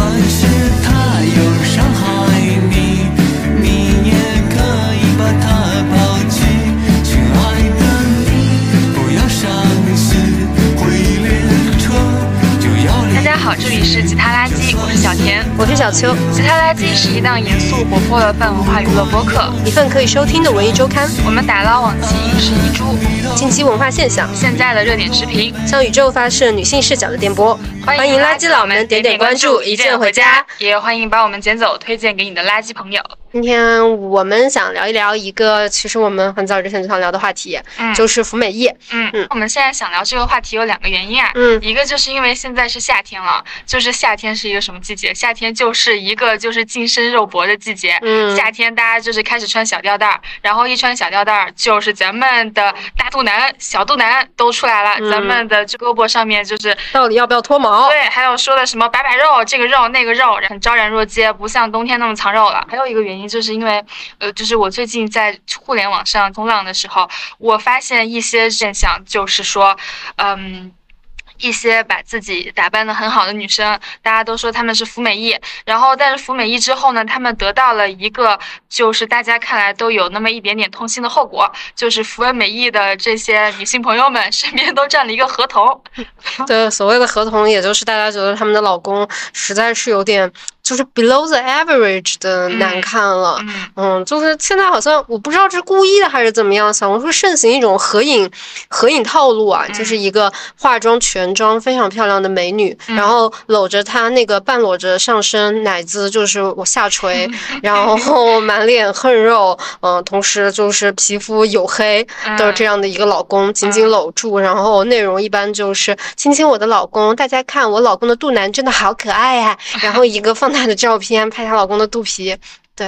算是小秋，其他垃圾是一档严肃活泼的泛文化娱乐播客，一份可以收听的文艺周刊，我们打捞往期影视遗珠，近期文化现象，现在的热点视频，向宇宙发射女性视角的电波。欢迎垃圾佬们点点关注，一键回家。也欢迎把我们捡走，推荐给你的垃圾朋友。今天我们想聊一聊一个，其实我们很早之前就想聊的话题，嗯就是服美役。嗯嗯我们现在想聊这个话题有两个原因啊，嗯一个就是因为现在是夏天了，就是夏天是一个什么季节？夏天就是一个就是近身肉搏的季节。嗯夏天大家就是开始穿小吊带儿，然后一穿小吊带儿，就是咱们的大肚腩、小肚腩都出来了，嗯咱们的这胳膊上面就是到底要不要脱毛？对，还有说的什么摆摆肉，这个肉那个肉，很昭然若揭，不像冬天那么藏肉了。还有一个原因，就是因为，呃，就是我最近在互联网上冲浪的时候，我发现一些现象，就是说，嗯。一些把自己打扮得很好的女生，大家都说她们是服美役，然后但是服美役之后呢，她们得到了一个就是大家看来都有那么一点点痛心的后果，就是服完美役的这些女性朋友们身边都站了一个合同，对，所谓的合同，也就是大家觉得他们的老公实在是有点，就是 below the average 的难看了。嗯。嗯，就是现在好像我不知道是故意的还是怎么样，小红书盛行一种合影合影套路啊，就是一个化妆全妆非常漂亮的美女，嗯。然后搂着她那个半裸着上身，奶子就是我下垂，然后满脸横肉，嗯、同时就是皮肤黝黑的这样的一个老公紧紧搂住，然后内容一般就是亲亲我的老公，大家看我老公的肚腩真的好可爱呀、然后一个放大的照片拍她老公的肚皮，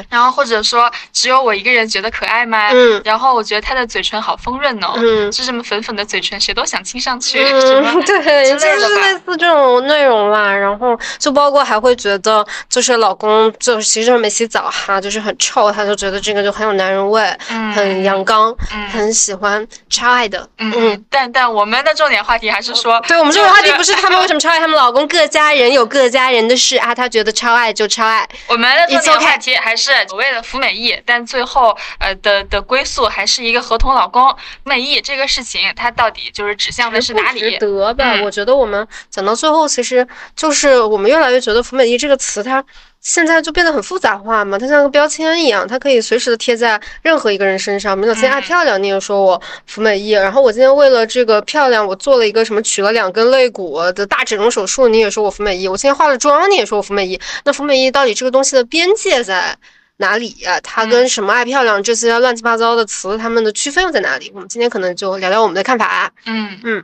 然后或者说只有我一个人觉得可爱吗？嗯然后我觉得她的嘴唇好丰润哦，嗯。是什么粉粉的嘴唇，谁都想亲上去，什么嗯，对，就是类似这种内容啦。然后就包括还会觉得，就是老公就是其实没洗澡哈，就是很臭，他就觉得这个就很有男人味，嗯很阳刚，嗯很喜欢，超爱的。嗯嗯，但但我们的重点话题还是说，对我们重点话题不是他们为什么超爱他们老公，各家人有各家人的事啊，他觉得超爱就超爱。我们的重点话题还是所谓的服美役，但最后呃的的归宿还是一个合同老公。美役这个事情，它到底就是指向的是哪值里？得吧？嗯我觉得我们讲到最后，其实就是我们越来越觉得“服美役”这个词，它现在就变得很复杂化嘛，它像个标签一样，它可以随时的贴在任何一个人身上。比如今天爱嗯漂亮，你也说我服美役，然后我今天为了这个漂亮，我做了一个什么取了两根肋骨的大整容手术，你也说我服美役。我今天化了妆，你也说我服美役。那服美役到底这个东西的边界在？哪里呀、它跟什么爱漂亮这些乱七八糟的词，它们的区分又在哪里？我们今天可能就聊聊我们的看法。嗯嗯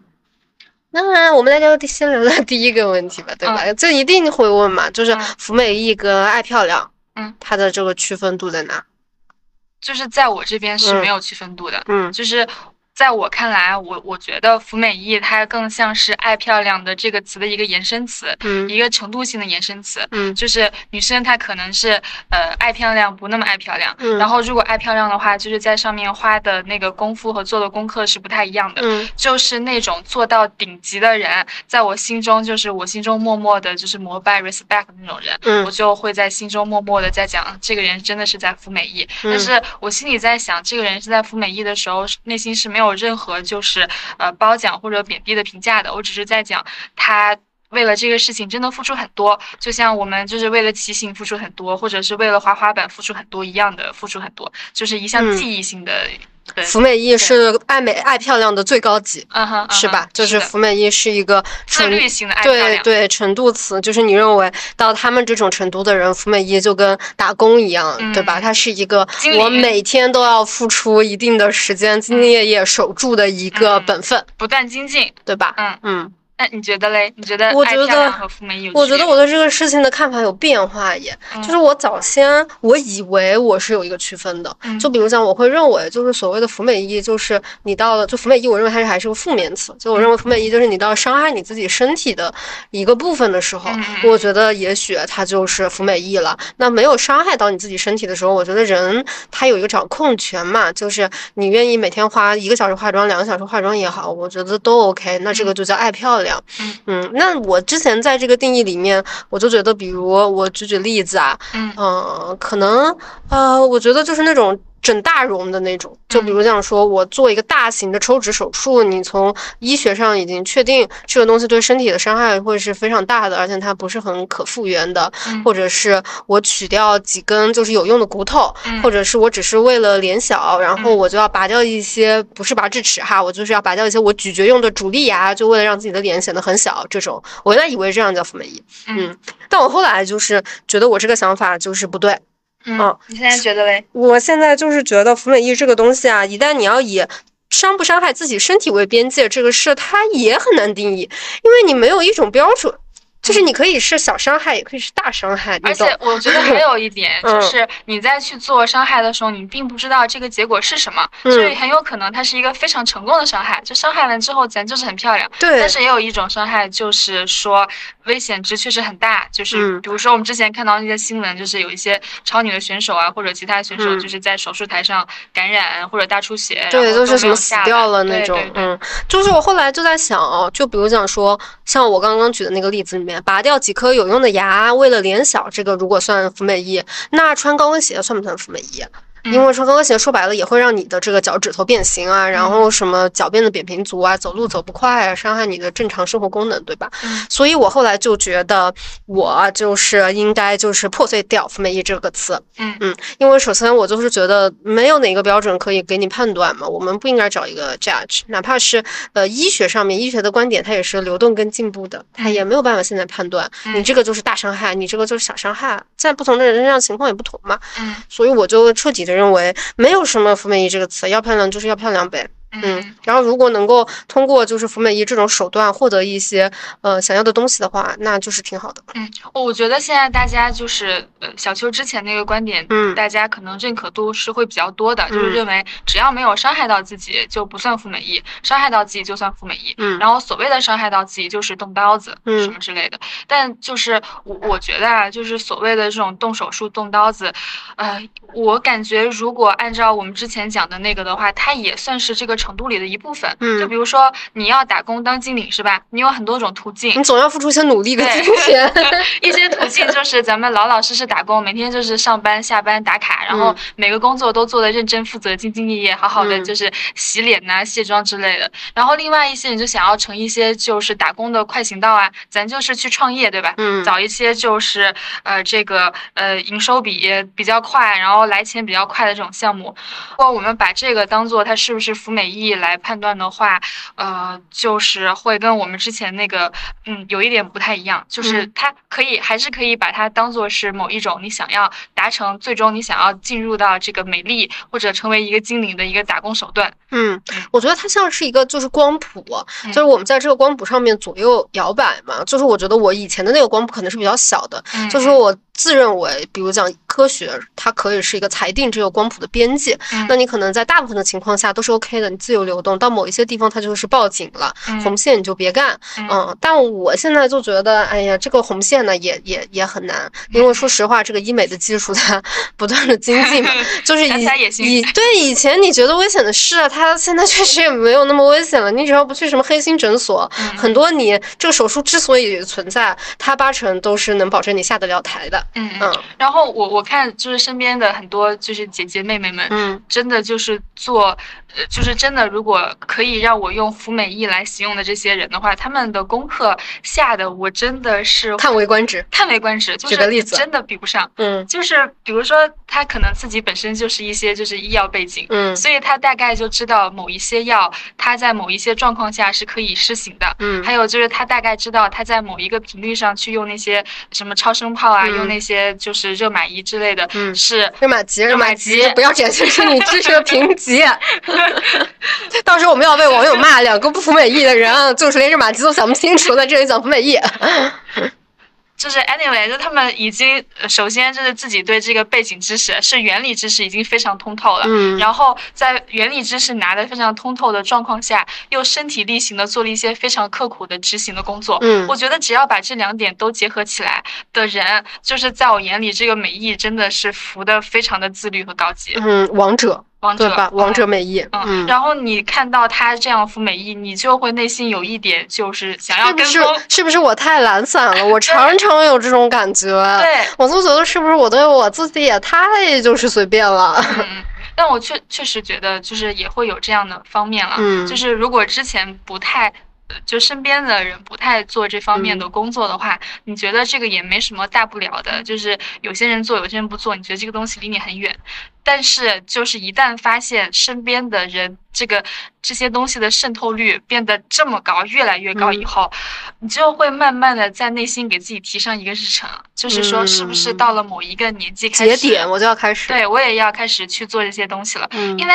那我们来聊第先聊聊第一个问题吧，对吧？这一定会问嘛，就是嗯服美役跟爱漂亮，嗯，它的这个区分度在哪？就是在我这边是嗯没有区分度的。嗯就是在我看来，我我觉得服美役它更像是爱漂亮的这个词的一个延伸词，嗯一个程度性的延伸词。嗯就是女生她可能是呃爱漂亮不那么爱漂亮，嗯然后如果爱漂亮的话，就是在上面花的那个功夫和做的功课是不太一样的。嗯就是那种做到顶级的人，在我心中就是我心中默默的就是膜拜 respect 那种人，嗯我就会在心中默默的在讲，这个人真的是在服美役。嗯但是我心里在想，这个人是在服美役的时候，内心是没有任何就是呃褒奖或者贬低的评价的。我只是在讲他为了这个事情真的付出很多，就像我们就是为了骑行付出很多，或者是为了滑滑板付出很多一样的付出很多，就是一项嗯记忆性的。对，服美役是爱美爱漂亮的最高级，是吧？就是的服美役是一个自纯律型的爱漂亮。对对程度词，就是你认为到他们这种程度的人，服美役就跟打工一样，对吧？嗯它是一个我每天都要付出一定的时间，兢兢业业守住的一个嗯本分，不断精进。对吧？嗯，嗯。那你觉得嘞？你觉得我觉得？我觉得我对这个事情的看法有变化耶，嗯就是我早先我以为我是有一个区分的，嗯就比如讲，我会认为就是所谓的服美役，就是你到了就服美役，我认为它是还是个负面词，就我认为服美役就是你到伤害你自己身体的一个部分的时候，我觉得也许它就是服美役了。那没有伤害到你自己身体的时候，我觉得人他有一个掌控权嘛，就是你愿意每天花一个小时化妆、两个小时化妆也好，我觉得都 OK，那这个就叫爱漂亮。亮。嗯嗯，那我之前在这个定义里面，我就觉得，比如我举举例子啊，嗯嗯，可能呃，我觉得就是那种整大容的那种，就比如这样说，我做一个大型的抽脂手术，你从医学上已经确定这个东西对身体的伤害会是非常大的，而且它不是很可复原的，嗯。或者是我取掉几根就是有用的骨头，嗯。或者是我只是为了脸小，然后嗯。我就要拔掉一些，不是拔智齿哈，我就是要拔掉一些我咀嚼用的主力牙，就为了让自己的脸显得很小，这种。我原来以为这样叫福美役，嗯。但我后来就是觉得我这个想法就是不对。嗯哦，你现在觉得嘞？我现在就是觉得服美役这个东西啊，一旦你要以伤不伤害自己身体为边界，这个事它也很难定义，因为你没有一种标准。就是你可以是小伤害，也可以是大伤害，而？且我觉得还有一点，嗯。就是你在去做伤害的时候，你并不知道这个结果是什么，嗯所以很有可能它是一个非常成功的伤害，就伤害完之后咱就是很漂亮。对。但，是也有一种伤害，就是说危险值确实很大，就是嗯。比如说我们之前看到那些新闻，就是有一些超女的选手啊，或者其他选手，嗯。就是在手术台上感染或者大出血，对，都都是什么死掉了。那种嗯，就是我后来就在想哦，就比如讲说，像我刚刚举的那个例子里面，拔掉几颗有用的牙，为了脸小，这个如果算服美役，那穿高跟鞋算不算服美役？因为穿高跟鞋说白了也会让你的这个脚趾头变形啊，然后什么脚变得扁平足啊，走路走不快啊，伤害你的正常生活功能，对吧？嗯。所以我后来就觉得，我就是应该就是破碎掉福美役这个词，嗯。嗯，因为首先我就是觉得没有哪个标准可以给你判断嘛，我们不应该找一个 judge，哪怕是呃医学上面医学的观点，它也是流动跟进步的，它也没有办法现在判断嗯。你这个就是大伤害，你这个就是小伤害，在不同的人身上情况也不同嘛，嗯。所以我就彻底的认为没有什么福美役这个词，要漂亮就是要漂亮呗。嗯嗯，然后如果能够通过就是服美役这种手段获得一些呃想要的东西的话，那就是挺好的。嗯，我觉得现在大家就是呃小邱之前那个观点，嗯大家可能认可度是会比较多的，就是嗯认为只要没有伤害到自己就不算服美役，伤害到自己就算服美役。嗯然后所谓的伤害到自己就是动刀子，嗯什么之类的。但就是我我觉得啊，就是所谓的这种动手术、动刀子，呃，我感觉如果按照我们之前讲的那个的话，它也算是这个程度里的一部分。嗯就比如说你要打工当经理是吧？你有很多种途径你。总要付出一些努力跟对金钱。一些途径就是咱们老老实实打工，每天就是上班下班打卡，然后嗯每个工作都做的认真负责、兢兢业业，好好的嗯就是洗脸呐、卸妆之类的。然后另外一些你就想要成一些就是打工的快行道啊，咱就是去创业，对吧？嗯找一些就是呃这个呃营收比比较快，然后来钱比较快的这种项目。如果我们把这个当做它是不是服美役来判断的话，呃，就是会跟我们之前那个嗯有一点不太一样，就是嗯它可以还是可以把它当做是某一种你想要达成最终你想要进入到这个美丽或者成为一个精灵的一个打工手段。嗯，我觉得它像是一个就是光谱，嗯就是我们在这个光谱上面左右摇摆嘛。就是我觉得我以前的那个光谱可能是比较小的，嗯就是我自认为，比如讲科学，它可以是一个裁定这个光谱的边界。嗯那你可能在大部分的情况下都是 OK 的，你自由流动。到某一些地方它就是报警了，嗯红线你就别干。嗯嗯，但我现在就觉得，哎呀，这个红线呢也也也很难，因为说实话，这个医美的技术它 不断的精进嘛，就是以以对以前你觉得危险的事，它现在确实也没有那么危险了。你只要不去什么黑心诊所，嗯很多你这个手术之所以存在，它八成都是能保证你下得了台的。嗯嗯。嗯然后我我看就是身边的很多就是姐姐妹妹们，嗯真的就是做，呃，就是真的，如果可以让我用福美役来形容的这些人的话，他们的功课下的我真的是叹为观止。叹为观止，就举个例子是真的比不上。嗯就是比如说，他可能自己本身就是一些就是医药背景，嗯所以他大概就知道某一些药，它在某一些状况下是可以施行的。嗯还有就是他大概知道他在某一个频率上去用那些什么超声炮啊，嗯用那些就是热玛仪之类的，嗯是热玛吉，热玛吉不要展现出你知识的贫瘠。到时候我们要被网友骂，两个不服美意的人啊，就是连热玛吉都想不清楚，在这里讲服美意。就是 anyway，就他们已经呃首先就是自己对这个背景知识是原理知识已经非常通透了，嗯然后在原理知识拿的非常通透的状况下，又身体力行的做了一些非常刻苦的执行的工作。嗯我觉得只要把这两点都结合起来的人，就是在我眼里，这个美意真的是服的非常的自律和高级。嗯，王者，王者对吧？王者美意，嗯，嗯，然后你看到他这样服美意，你就会内心有一点就是想要是不是跟风。是不是我太懒散了？我常常有这种感觉。对，我就觉得是不是我对我自己也太就是随便了？嗯，但我确确实觉得就是也会有这样的方面了，嗯就是如果之前不太。呃就身边的人不太做这方面嗯的工作的话，你觉得这个也没什么大不了的。就是有些人做，有些人不做，你觉得这个东西离你很远。但是就是一旦发现身边的人这个这些东西的渗透率变得这么高，越来越高以嗯。后，你就会慢慢的在内心给自己提上一个日程，就是说是不是嗯。到了某一个年纪开始，节点我就要开始。对我也要开始去做这些东西了。嗯，因为，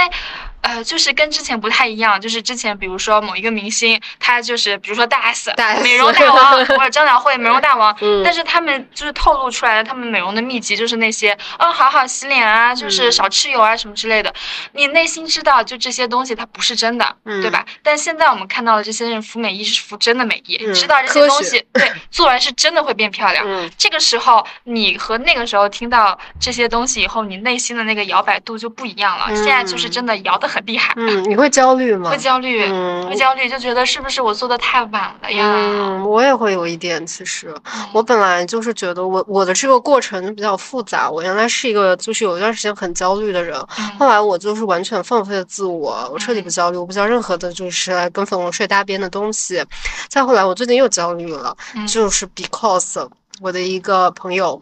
呃，就是跟之前不太一样，就是之前比如说某一个明星，他就是比如说大 S，大 S 美容大王，或者张小慧美容大王，嗯。但是他们就是透露出来的，他们美容的秘籍就是那些，嗯，好好洗脸啊，就是嗯少吃油啊什么之类的。你内心知道，就这些东西它不是真的，嗯对吧？但现在我们看到的这些人服美役是服真的美役，嗯知道这些东西，对，做完是真的会变漂亮。嗯，这个时候，你和那个时候听到这些东西以后，你内心的那个摇摆度就不一样了。嗯现在就是真的摇得很厉害，嗯，你会焦虑吗？会焦虑，嗯会焦虑，就觉得是不是我做的太晚了呀？嗯，我也会有一点。其实，嗯我本来就是觉得我我的这个过程比较复杂。我原来是一个就是有一段时间很焦虑的人，嗯后来我就是完全放飞了自我，我彻底不嗯焦虑，我不焦任何的就是跟粉红睡搭边的东西。再后来，我最近又焦虑了，嗯就是 because 我的一个朋友，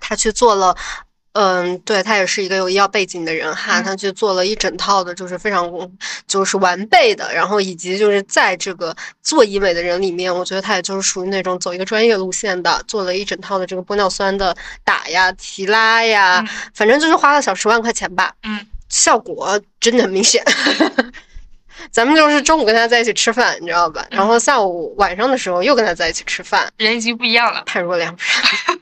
他去做了。嗯，对他也是一个有医药背景的人哈，嗯他去做了一整套的，就是非常就是完备的，然后以及就是在这个做医美的人里面，我觉得他也就是属于那种走一个专业路线的，做了一整套的这个玻尿酸的打呀、提拉呀，嗯反正就是花了小十万块钱吧，嗯，效果真的很明显。咱们就是中午跟他在一起吃饭，你知道吧？然后下午晚上的时候又跟他在一起吃饭，人已经不一样了。判若两人。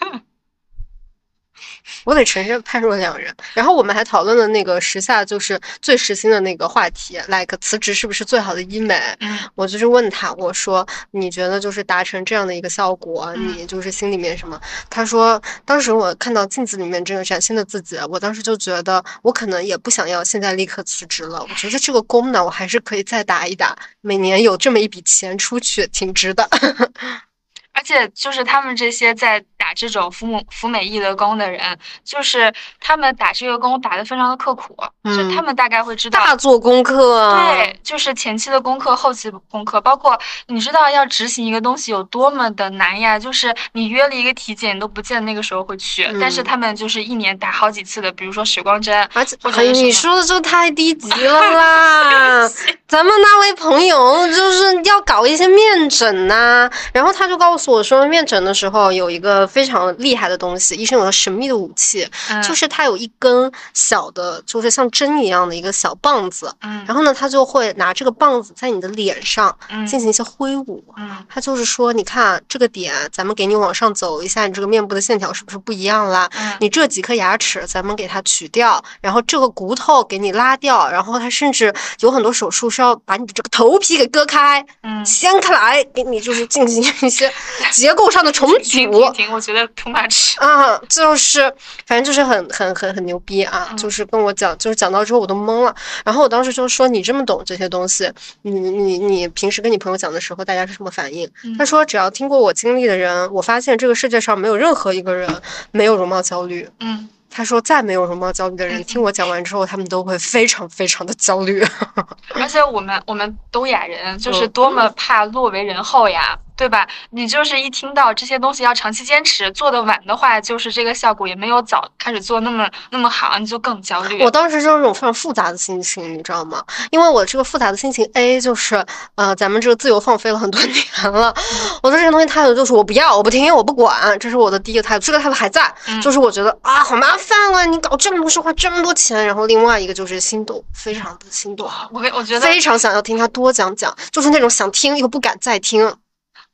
我得承认判若两人。然后我们还讨论了那个时下就是最时兴的那个话题，like 辞职是不是最好的医美？嗯我就是问他，我说你觉得就是达成这样的一个效果，嗯你就是心里面什么？他说当时我看到镜子里面这个崭新的自己，我当时就觉得我可能也不想要现在立刻辞职了。我觉得这个工呢，我还是可以再打一打，每年有这么一笔钱出去，挺值的。而且就是他们这些在打这种服美服美役的工的人，就是他们打这个工打得非常的刻苦，就嗯他们大概会知道。大做功课啊，对，就是前期的功课、后期的功课，包括你知道要执行一个东西有多么的难呀。就是你约了一个体检，你都不见得那个时候会去，但是嗯他们就是一年打好几次的，比如说水光针，而且你说的就太低级 了啦！咱们那位朋友就是要搞一些面诊呐、然后他就告诉我说，面诊的时候有一个非常厉害的东西，医生有个神秘的武器，嗯，就是他有一根小的，就是像针一样的一个小棒子，嗯，然后呢，他就会拿这个棒子在你的脸上嗯进行一些挥舞。嗯他就是说，你看这个点，咱们给你往上走一下，你这个面部的线条是不是不一样啦？嗯你这几颗牙齿，咱们给它取掉，然后这个骨头给你拉掉，然后他甚至有很多手术是要把你的这个头皮给割开、嗯，掀开来，给你就是进行一些 结构上的重组。停停停，我觉得 too much。啊，就是反正就是很很很很牛逼啊！嗯就是跟我讲，就是讲到之后我都懵了。然后我当时就说：“你这么懂这些东西，你你你平时跟你朋友讲的时候，大家是什么反应？”嗯他说：“只要听过我经历的人，我发现这个世界上没有任何一个人没有容貌焦虑。”嗯，他说，再没有容貌焦虑的人，嗯听我讲完之后，他们都会非常非常的焦虑。而且我们我们东亚人就是嗯多么怕落为人后呀，对吧？你就是一听到这些东西要长期坚持，做的晚的话，就是这个效果也没有早开始做那么那么好，你就更焦虑。我当时就是一种非常复杂的心情，你知道吗？因为我这个复杂的心情，A 就是，呃，咱们这个自由放飞了很多年了，我对这个东西态度就是我不要，我不听，我不管，这是我的第一个态度。这个态度还在，嗯就是我觉得啊，好麻烦啊，你搞这么多事，花这么多钱，然后另外一个就是心动，非常的心动，我我觉得非常想要听他多讲讲，就是那种想听又不敢再听。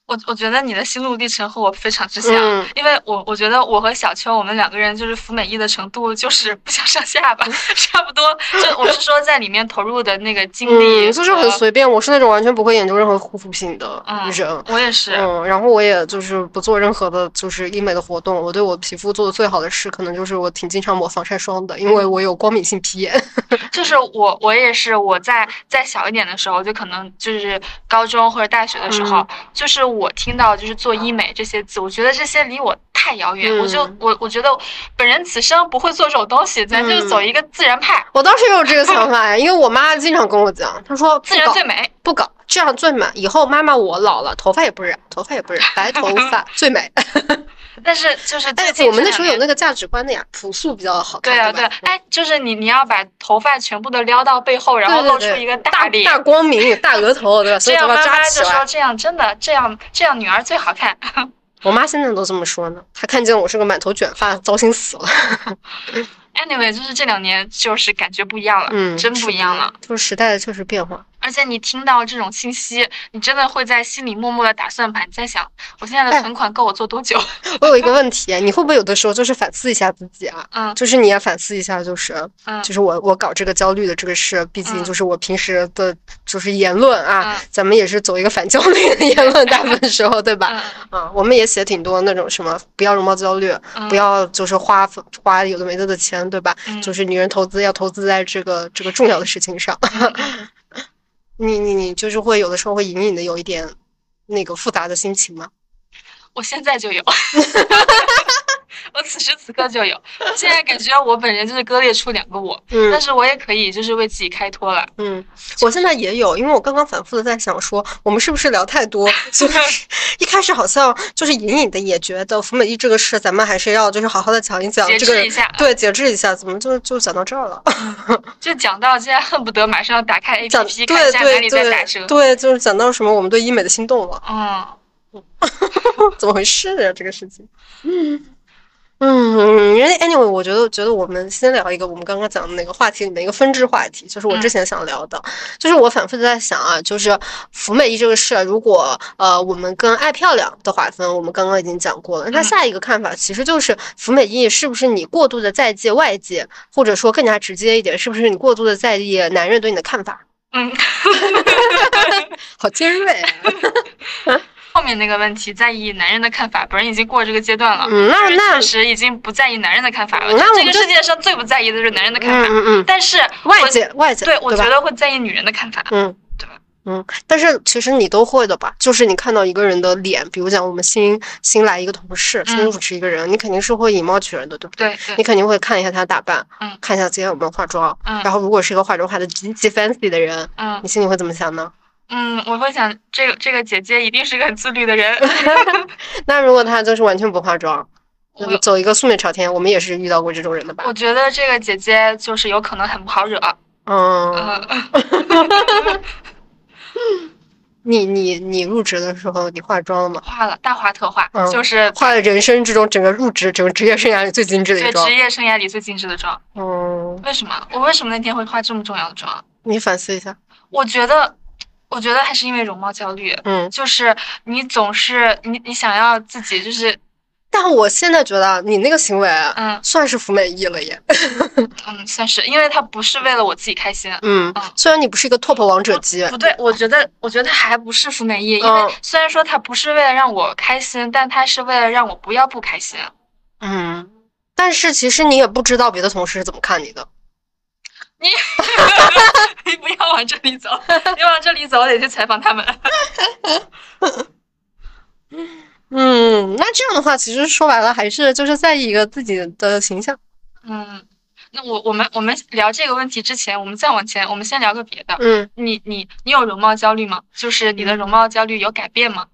我我觉得你的心路历程和我非常之像，嗯因为我我觉得我和小秋我们两个人就是服美役的程度就是不相上下吧，差不多。就我是说在里面投入的那个精力嗯，就是很随便。我是那种完全不会研究任何护肤品的嗯人。我也是，嗯，然后我也就是不做任何的，就是医美的活动。我对我皮肤做的最好的事，可能就是我挺经常抹防晒霜的，因为我有光敏性皮炎。就是我我也是我在再小一点的时候，就可能就是高中或者大学的时候，嗯就是我听到就是做医美这些字，我觉得这些离我太遥远，我就嗯我我觉得本人此生不会做这种东西，咱就嗯走一个自然派，我当时也有这个想法呀，因为我妈经常跟我讲，她说自然最美。不搞，这样最美。以后妈妈我老了，头发也不染，头发也不染，白头发最美。但是就是但是，我们那时候有那个价值观的呀，朴素比较好看。对啊，对对，哎，就是你你要把头发全部都撩到背后，然后露出一个大脸，大光明、大额头，对吧？所以头发扎妈就说起来。这样真的这样这样女儿最好看。我妈现在都这么说呢，她看见我是个满头卷发，糟心死了。Anyway，就是这两年就是感觉不一样了，嗯，真不一样了。就是时代的确实变化。而且你听到这种信息，你真的会在心里默默的打算盘，你在想，我现在的哎存款够我做多久？我有一个 问题，你会不会有的时候就是反思一下自己啊？嗯就是你也反思一下，就是嗯就是我我搞这个焦虑的这个事，毕竟嗯就是我平时的就是言论啊，嗯咱们也是走一个反焦虑的言论，大部分时候对吧？嗯啊，我们也写挺多那种什么不要容貌焦虑，嗯不要就是花花有的没的的钱，对吧？嗯就是女人投资要投资在这个这个重要的事情上。嗯你你你就是会有的时候会隐隐的有一点那个复杂的心情吗？我现在就有，我此时此刻就有。现在感觉我本人就是割裂出两个我，嗯但是我也可以就是为自己开脱了。嗯，我现在也有，因为我刚刚反复的在想说，我们是不是聊太多？就是一开始好像就是隐隐的也觉得服美役这个事，咱们还是要就是好好的讲一讲节这个制一下对，节制一下，怎么就就讲到这儿了？就讲到现在恨不得马上要打开讲 APP 看对一下哪里对在打折。对对，就是讲到什么我们对医美的心动了，嗯，怎么回事啊？这个事情。嗯 嗯，anyway，我觉得觉得我们先聊一个我们刚刚讲的那个话题里面一个分支话题，就是我之前想聊的，就是我反复的在想啊，就是服美役这个事，如果呃我们跟爱漂亮的划分，我们刚刚已经讲过了，那下一个看法其实就是服美役是不是你过度的在意外界，或者说更加直接一点，是不是你过度的在意男人对你的看法？嗯，好尖锐啊！后面那个问题在意男人的看法，本人已经过这个阶段了。嗯，那那确实已经不在意男人的看法了。嗯那这个世界上最不在意的就是男人的看法，嗯嗯嗯，但是外界外界对我觉得会在意女人的看法。嗯，对吧？嗯，但是其实你都会的吧？就是你看到一个人的脸，比如讲我们新新来一个同事，新嗯主持一个人，你肯定是会以貌取人的，对不对？对对你肯定会看一下他的打扮，嗯看一下今天有没有化妆，嗯然后如果是一个化妆化的极其 fancy 的人，嗯你心里会怎么想呢？嗯，我会想这个这个姐姐一定是个很自律的人。那如果她就是完全不化妆，我走一个素面朝天，我们也是遇到过这种人的吧我？觉得这个姐姐就是有可能很不好惹。嗯，嗯，你你你入职的时候你化妆了吗？化了大化特化，嗯就是化了人生之中整个入职整个职业生涯里最精致的一妆对职。业生涯里最精致的妆。嗯，为什么？我为什么那天会化这么重要的妆？你反思一下。我觉得，我觉得还是因为容貌焦虑。嗯，就是你总是你你想要自己就是但我现在觉得啊你那个行为啊嗯算是服美役了耶。嗯算是，因为他不是为了我自己开心。嗯嗯，虽然你不是一个 top 王者级，不对，我觉得我觉得它还不是服美役，因为嗯虽然说他不是为了让我开心，但他是为了让我不要不开心。嗯，但是其实你也不知道别的同事是怎么看你的。你 你不要往这里走，你往这里走，我得去采访他们。嗯，那这样的话，其实说白了还是就是在意一个自己的形象。嗯，那我我们我们聊这个问题之前，我们再往前，我们先聊个别的。嗯，你你你有容貌焦虑吗？就是你的容貌焦虑有改变吗？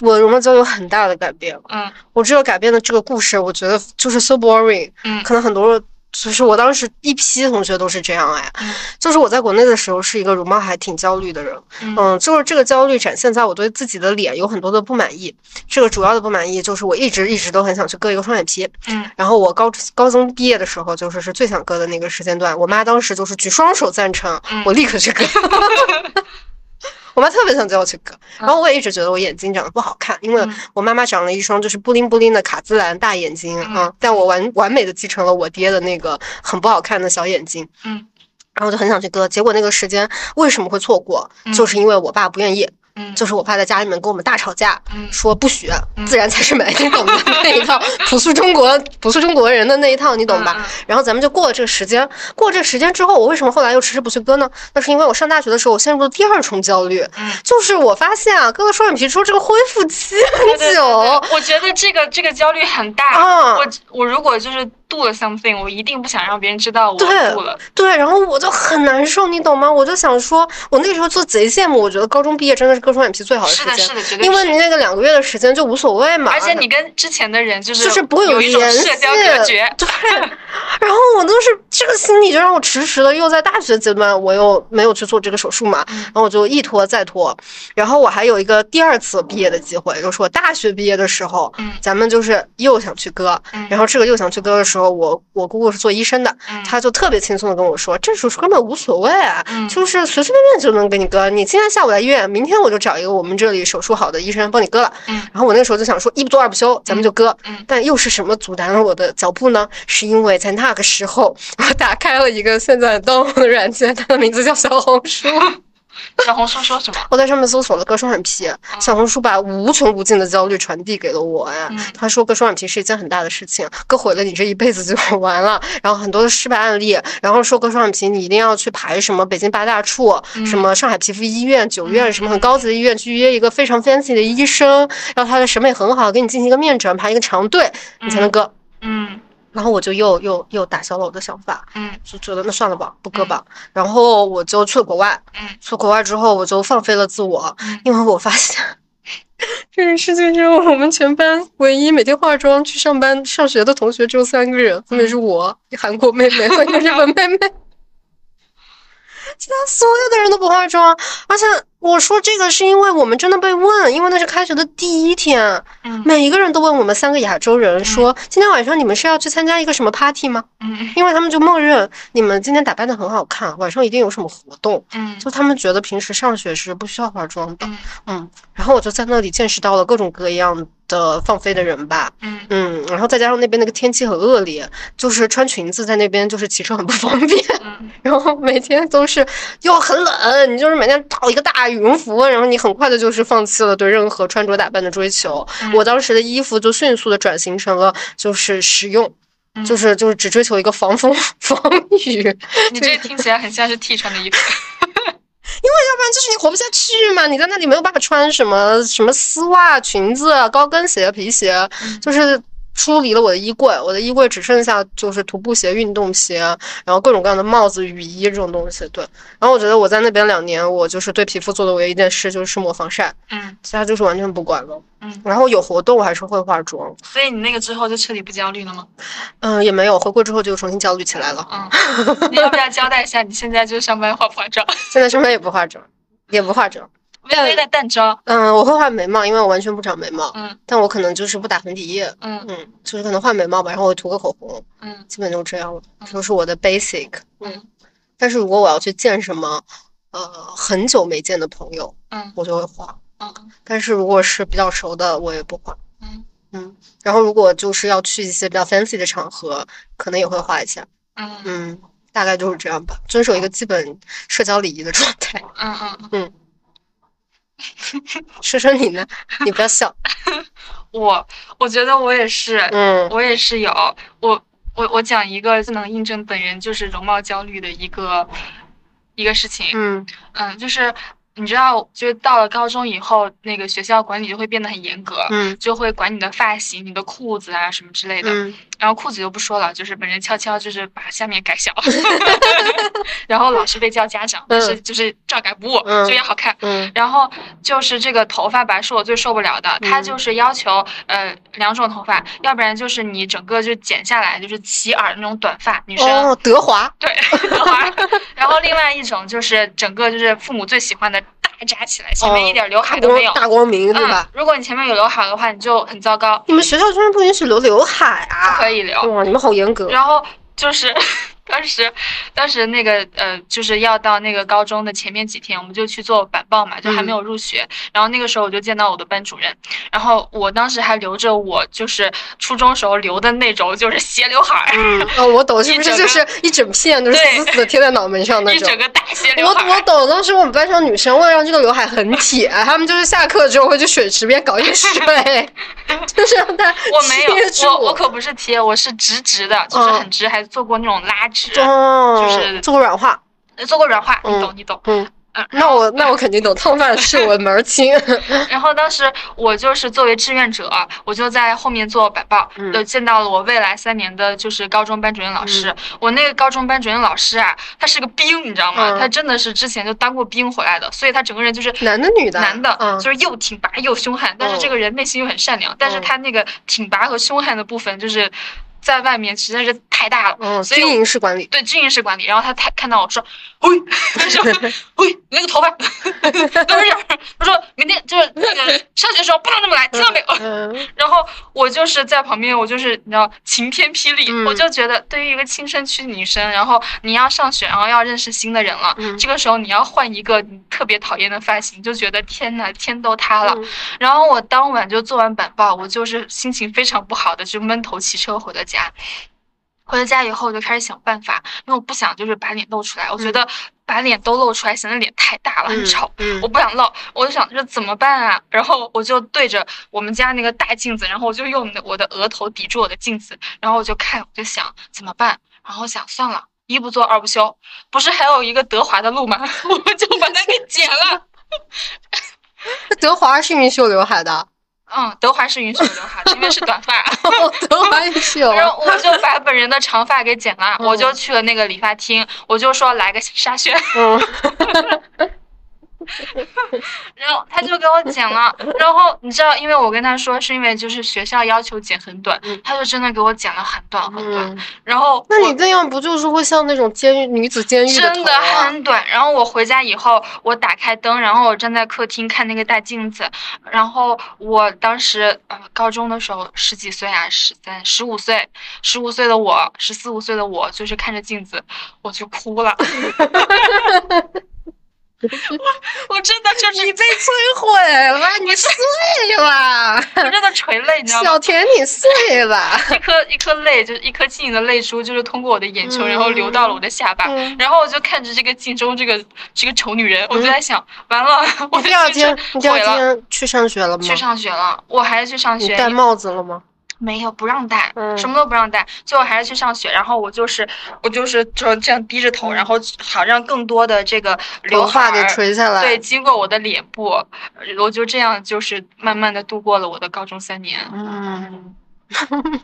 我容貌焦虑有很大的改变。嗯我只有改变的这个故事，我觉得就是 so boring。嗯可能很多就是我当时一批同学都是这样哎，嗯就是我在国内的时候是一个容貌还挺焦虑的人，嗯嗯，就是这个焦虑展现在我对自己的脸有很多的不满意。这个主要的不满意就是我一直一直都很想去割一个双眼皮，嗯然后我高高中毕业的时候就是是最想割的那个时间段，我妈当时就是举双手赞成，嗯我立刻去割。我妈特别想叫我去割，然后我也一直觉得我眼睛长得不好看，因为嗯我妈妈长了一双就是布灵布灵的卡姿兰大眼睛嗯啊，但我完完美的继承了我爹的那个很不好看的小眼睛。嗯然后我就很想去割，结果那个时间为什么会错过？嗯就是因为我爸不愿意，嗯，就是我爸在家里面跟我们大吵架，嗯说不许，嗯自然才是美，你懂的 那一套朴素中国朴素中国人的那一套，你懂吧？嗯？然后咱们就过了这个时间，过了这个时间之后，我为什么后来又迟迟不去割呢？那是因为我上大学的时候，我陷入了第二重焦虑，嗯 就是我发现啊，割了双眼皮之后，这个恢复期很对对对久对我觉得这个这个焦虑很大。啊。我我如果就是度了 something，我一定不想让别人知道我对度了。对，然后我就很难受，你懂吗？我就想说，我那个时候就贼羡慕，我觉得高中毕业真的是割双眼皮最好的时是的，间是，的，绝对因为你那个两个月的时间就无所谓嘛。而且你跟之前的人就是就是不会有一种社交隔绝。对，然后我都是这个心理就让我迟迟的又在大学阶段我又没有去做这个手术嘛，嗯然后我就一拖再拖，然后我还有一个第二次毕业的机会，就是我大学毕业的时候，嗯咱们就是又想去割，嗯然后这个又想去割的时候，我我姑姑是做医生的，嗯她就特别轻松的跟我说，这手术根本无所谓啊，嗯就是随随便便就能给你割，你今天下午来医院，明天我就找一个我们这里手术好的医生帮你割了。嗯然后我那个时候就想说，一不做二不休，咱们就割。嗯但又是什么阻拦了我的脚步呢？是因为在那个时候，我打开了一个现在当红的 软件，它的名字叫小红书。小红书说什么？我在上面搜索了割双眼皮，小红书把无穷无尽的焦虑传递给了我。哎嗯，他说割双眼皮是一件很大的事情，割毁了你这一辈子就完了。然后很多的失败案例，然后说割双眼皮你一定要去排什么北京八大处、嗯什么上海皮肤医院、九院什么很高级的医院去约一个非常 fancy 的医生，然后他的审美很好，给你进行一个面诊，排一个长队，你才能割。嗯然后我就又又又打消了我的想法，嗯就觉得那算了吧，不割吧。然后我就去了国外，嗯去国外之后我就放飞了自我，嗯因为我发现。这个世界上，我们全班唯一每天化妆去上班、上学的同学只有三个人，分别是我、韩国妹妹和日本妹妹。其他所有的人都不化妆，而且我说这个是因为我们真的被问，因为那是开学的第一天，嗯每一个人都问我们三个亚洲人说，今天晚上你们是要去参加一个什么 party 吗？嗯因为他们就默认你们今天打扮的很好看，晚上一定有什么活动，嗯就他们觉得平时上学是不需要化妆的。嗯嗯，然后我就在那里见识到了各种各样的放飞的人吧。嗯嗯，然后再加上那边那个天气很恶劣，就是穿裙子在那边就是骑车很不方便，嗯 然后每天都是又很冷，你就是每天套一个大羽绒服，然后你很快的就是放弃了对任何穿着打扮的追求。嗯我当时的衣服就迅速的转型成了就是实用。嗯就是就是只追求一个防风防雨，你这听起来很像是 T 穿的衣服。因为要不然就是你活不下去嘛。你在那里没有办法穿什么什么丝袜、裙子、高跟鞋、皮鞋，嗯就是疏离了我的衣柜。我的衣柜只剩下就是徒步鞋、运动鞋，然后各种各样的帽子、雨衣这种东西。对，然后我觉得我在那边两年，我就是对皮肤做的唯一一件事就是抹防晒，嗯其他就是完全不管了。嗯，然后有活动我还是会化妆，所以你那个之后就彻底不焦虑了吗？嗯、也没有回国之后就重新焦虑起来了。嗯，你要不要交代一下你现在就是上班化不化妆？现在上班也不化妆，也不化妆。微微的淡妆。嗯，我会画眉毛，因为我完全不长眉毛。嗯但我可能就是不打粉底液，嗯嗯，就是可能画眉毛吧，然后我涂个口红，嗯基本就这样了，这就是我的 basic。嗯但是如果我要去见什么，呃，很久没见的朋友，嗯我就会画。嗯但是如果是比较熟的，我也不画。嗯嗯，然后如果就是要去一些比较 fancy 的场合，可能也会画一下。嗯嗯，大概就是这样吧，遵守一个基本社交礼仪的状态。嗯嗯嗯，说说你呢？你不要笑。我我觉得我也是，嗯我也是有我我我讲一个能印证本人就是容貌焦虑的一个一个事情，嗯嗯，就是你知道，就是到了高中以后，那个学校管理就会变得很严格。嗯就会管你的发型、你的裤子啊什么之类的，嗯然后裤子就不说了，就是本人悄悄就是把下面改小，然后老师被叫家长，但是就是照改不误，嗯就也好看。嗯然后就是这个头发吧，是我最受不了的。他嗯就是要求呃两种头发，要不然就是你整个就剪下来，就是齐耳那种短发，女生。哦，德华。对，德华。然后另外一种就是整个就是父母最喜欢的大扎起来，前面一点刘海光都没有。大光明对吧嗯？，如果你前面有刘海的话，你就很糟糕，你们学校居然不允许留刘海啊？不可以留。哇，你们好严格。然后就是当时，当时那个呃，就是要到那个高中的前面几天，我们就去做板报嘛，就还没有入学。然后那个时候我就见到我的班主任，然后我当时还留着我就是初中时候留的那种就是斜刘海儿，嗯，哦，我懂，是不是就是一整片都是死死的贴在脑门上那 种一整？个大斜刘我海我。我懂，当时我们班上女生为了让这个刘海很铁，她们就是下课之后会去水池边搞一个水，就是让它我没有贴，我我可不是贴，我是直直的，就是嗯很直，还做过那种拉直，哦，就是做过软化。呃做过软化，你嗯懂你懂。嗯，嗯，那我那我肯定懂，烫发是我门儿清。然后当时我就是作为志愿者，我就在后面做板报，嗯就见到了我未来三年的就是高中班主任老师。我那个高中班主任老师啊，他是个兵，你知道吗？嗯他真的是之前就当过兵回来的，所以他整个人就是男的女的？男的，嗯，就是又挺拔又凶悍，但是这个人内心又很善良。但是他那个挺拔和凶悍的部分，就是在外面实在是太大了。嗯，所以军营式管理。对军营式管理，然后他他看到我说，喂，他说，喂，你那个头发怎么样？他说明天就是那个上学的时候不能这么来，听到没有？嗯 然后我就是在旁边，我就是你知道晴天霹雳，嗯我就觉得对于一个青春期女生，然后你要上学，然后要认识新的人了，嗯这个时候你要换一个你特别讨厌的发型，就觉得天呐，天都塌了。嗯然后我当晚就做完板报，我就是心情非常不好的，就闷头骑车回了家。回了家以后，我就开始想办法，因为我不想就是把脸露出来，我觉得把脸都露出来显得脸太大了，很丑。嗯我不想露，我就想这怎么办啊？然后我就对着我们家那个大镜子，然后我就用我的额头抵住我的镜子，然后我就看，我就想怎么办？然后想算了，一不做二不休，不是还有一个德华的路吗？我就把它给剪了。德华是允许有刘海的，嗯，德华是允许我留海的，因为是短发。德华允许有。然后我就把本人的长发给剪了，嗯我就去了那个理发厅，我就说来个沙宣，嗯 然后他就给我剪了。然后你知道，因为我跟他说是因为就是学校要求剪很短嗯，他就真的给我剪了很短很短。嗯，然后那你这样不就是会像那种监狱女子监狱真的头啊？很短。然后我回家以后，我打开灯，然后我站在客厅看那个大镜子。然后我当时呃高中的时候十几岁啊，十三十五岁，十五岁的我，十四五岁的我，就是看着镜子我就哭了。我 我真的就是你被摧毁了，你碎了，我真的垂泪，你知道吗小？田你碎了。一颗一颗泪，就是一颗晶莹的泪珠，就是通过我的眼球，然后流到了我的下巴。嗯然后我就看着这个镜中这个这个丑女人，我就在想，完了，我第二天，你第二。天去上学了吗？去上学了，我还是去上学，你戴帽子了吗？没有不让带，嗯什么都不让带，最后还是去上学。然后我就是我就是就这样低着头，然后好让更多的这个刘海给垂下来。对，经过我的脸部，呃我就这样就是慢慢的度过了我的高中三年。嗯，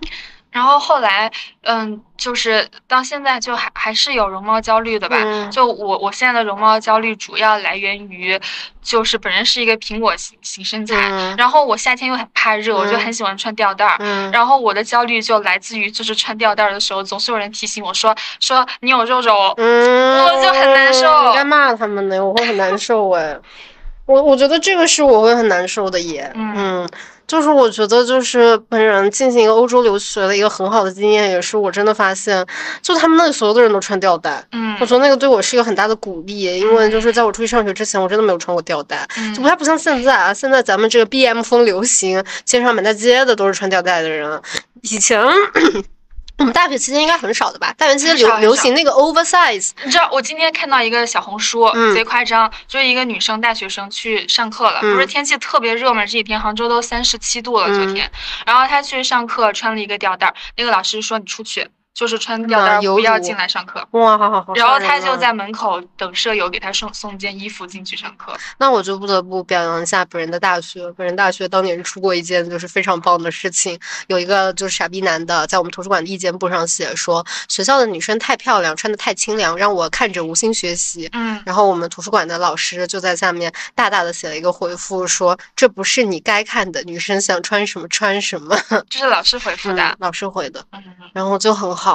然后后来，嗯，就是到现在就还还是有容貌焦虑的吧。嗯就我我现在的容貌焦虑主要来源于，就是本人是一个苹果型型身材，嗯然后我夏天又很怕热，我就嗯很喜欢穿吊带儿。嗯，然后我的焦虑就来自于，就是穿吊带儿的时候，总是有人提醒我说说你有肉肉，嗯，我就很难受你该骂他们呢，我会很难受哎。我我觉得这个是我会很难受的耶。嗯嗯，就是我觉得就是本人进行一个欧洲留学的一个很好的经验，也是我真的发现，就他们那里所有的人都穿吊带。嗯我觉得那个对我是一个很大的鼓励，因为就是在我出去上学之前，我真的没有穿过吊带，嗯就不太不像现在啊。现在咱们这个 BM 风流行，街上满大街的都是穿吊带的人。以前我们大学期间应该很少的吧？大学期间流流行那个 oversize，你知道我今天看到一个小红书，嗯贼夸张，就是一个女生大学生去上课了，嗯不是天气特别热嘛，这几天杭州都三十七度了，昨嗯天，然后她去上课穿了一个吊带儿，那个老师说你出去，就是穿吊带不要进来上课。哇，好好好。然后吓人啊她就在门口等舍友给他送送件衣服进去上课。那我就不得不表扬一下本人的大学。本人大学当年出过一件就是非常棒的事情，有一个就是傻逼男的在我们图书馆的意见簿上写说，学校的女生太漂亮，穿的太清凉，让我看着无心学习。嗯，然后我们图书馆的老师就在下面大大的写了一个回复说，这不是你该看的，女生想穿什么穿什么。这是老师回复的嗯。老师回的，嗯，然后就很好。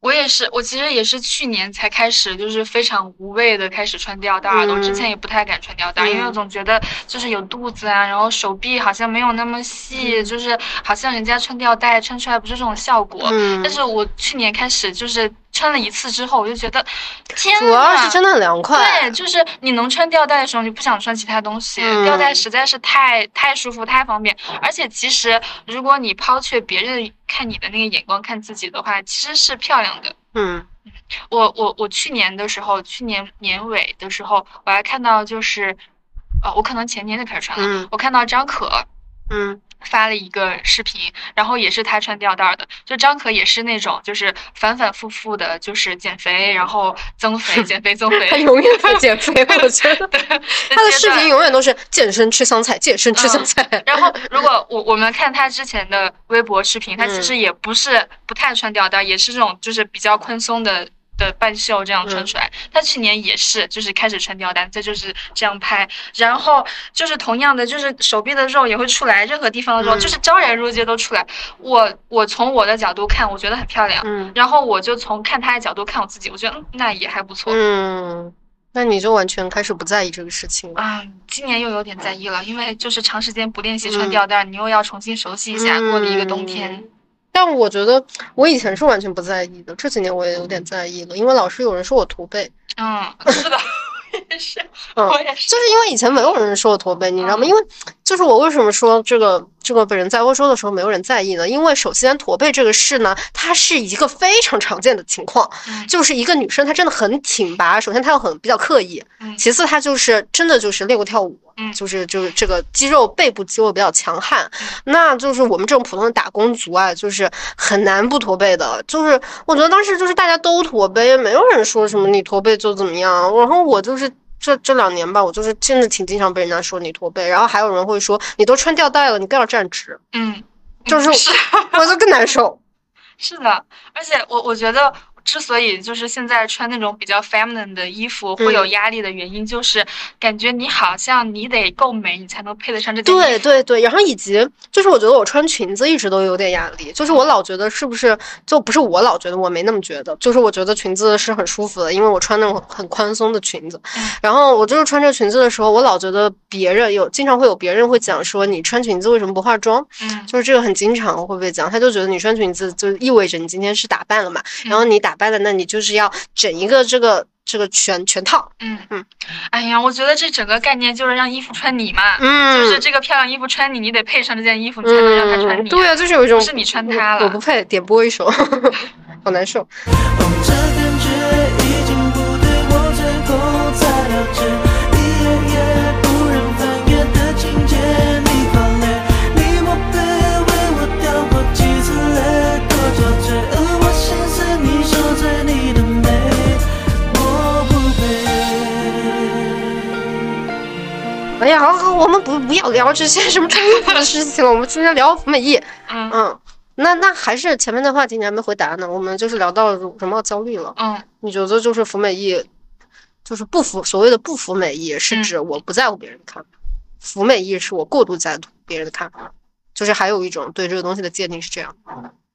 我也是，我其实也是去年才开始，就是非常无畏的开始穿吊带。我之嗯前也不太敢穿吊带儿，因为总觉得就是有肚子啊，然后手臂好像没有那么细，就是好像人家穿吊带穿出来不是这种效果。嗯但是我去年开始就是穿了一次之后，我就觉得，天主要是真的很凉快。对，就是你能穿吊带的时候，你不想穿其他东西，嗯吊带实在是太太舒服、太方便。而且其实，如果你抛却别人看你的那个眼光看自己的话，其实是漂亮的。嗯我我我去年的时候，去年年尾的时候，我还看到就是，呃，我可能前年就开始穿了，嗯我看到张可嗯发了一个视频，然后也是他穿吊带儿的，就张可也是那种就是反反复复的，就是减肥，然后增肥，减肥增肥，他永远在减肥，我觉得。他他的视频永远都是健身吃香菜，健身吃香菜。然后，如果我我们看他之前的微博视频，他其嗯实也不是不太穿吊带，也是这种就是比较宽松的的半袖这样穿出来。他去年也是，就是开始穿吊带，这就是这样拍。然后就是同样的，就是手臂的肉也会出来，任何地方的肉、嗯就是昭然若揭都出来。我我从我的角度看，我觉得很漂亮。嗯然后我就从看他的角度看我自己，我觉得嗯，那也还不错。嗯，那你就完全开始不在意这个事情了。啊、今年又有点在意了，因为就是长时间不练习嗯穿吊带，你又要重新熟悉一下，过了一个冬天。但我觉得我以前是完全不在意的，这几年我也有点在意了，因为老是有人说我驼背。嗯，是的，我也是，嗯我也是。就是因为以前没有人说我驼背，你知道吗？嗯因为就是我为什么说这个这个本人在欧洲的时候没有人在意呢？因为首先驼背这个事呢，它是一个非常常见的情况，嗯就是一个女生她真的很挺拔，首先她又很比较刻意，嗯其次她就是真的就是练过跳舞。嗯就是就是这个肌肉背部肌肉比较强悍，那就是我们这种普通的打工族啊，就是很难不驼背的。就是我觉得当时就是大家都驼背，也没有人说什么你驼背就怎么样。然后我就是这这两年吧，我就是真的挺经常被人家说你驼背，然后还有人会说你都穿吊带了，你更要站直，嗯，就是是我就更难受。是的，而且我我觉得。之所以就是现在穿那种比较 feminine 的衣服会有嗯。压力的原因，就是感觉你好像你得够美，你才能配得上这件。对对对，然后以及就是我觉得我穿裙子一直都有点压力，就是我老觉得是不是就不是我老觉得我没那么觉得，就是我觉得裙子是很舒服的，因为我穿那种很宽松的裙子嗯，然后我就是穿这裙子的时候，我老觉得别人有经常会有别人会讲说你穿裙子为什么不化妆，嗯。就是这个很经常会被讲，他就觉得你穿裙子就意味着你今天是打扮了嘛，然后你打那你就是要整一个这个这个全全套，嗯。嗯，哎呀，我觉得这整个概念就是让衣服穿你嘛，嗯，就是这个漂亮衣服穿你，你得配上这件衣服，你才能让它穿嗯，你。对啊，就是有一种是你穿它了。我我不配，点播一首，好难受。哎呀，好好，我们不不要聊这些什么穿衣服的事情了，我们今天聊服美役。嗯嗯，那那还是前面的话题你还没回答呢，我们就是聊到容容貌焦虑了。嗯你觉得就是服美役，就是不服所谓的不服美役，是嗯指我不在乎别人的看法，服美役是我过度在乎别人的看法，就是还有一种对这个东西的界定是这样。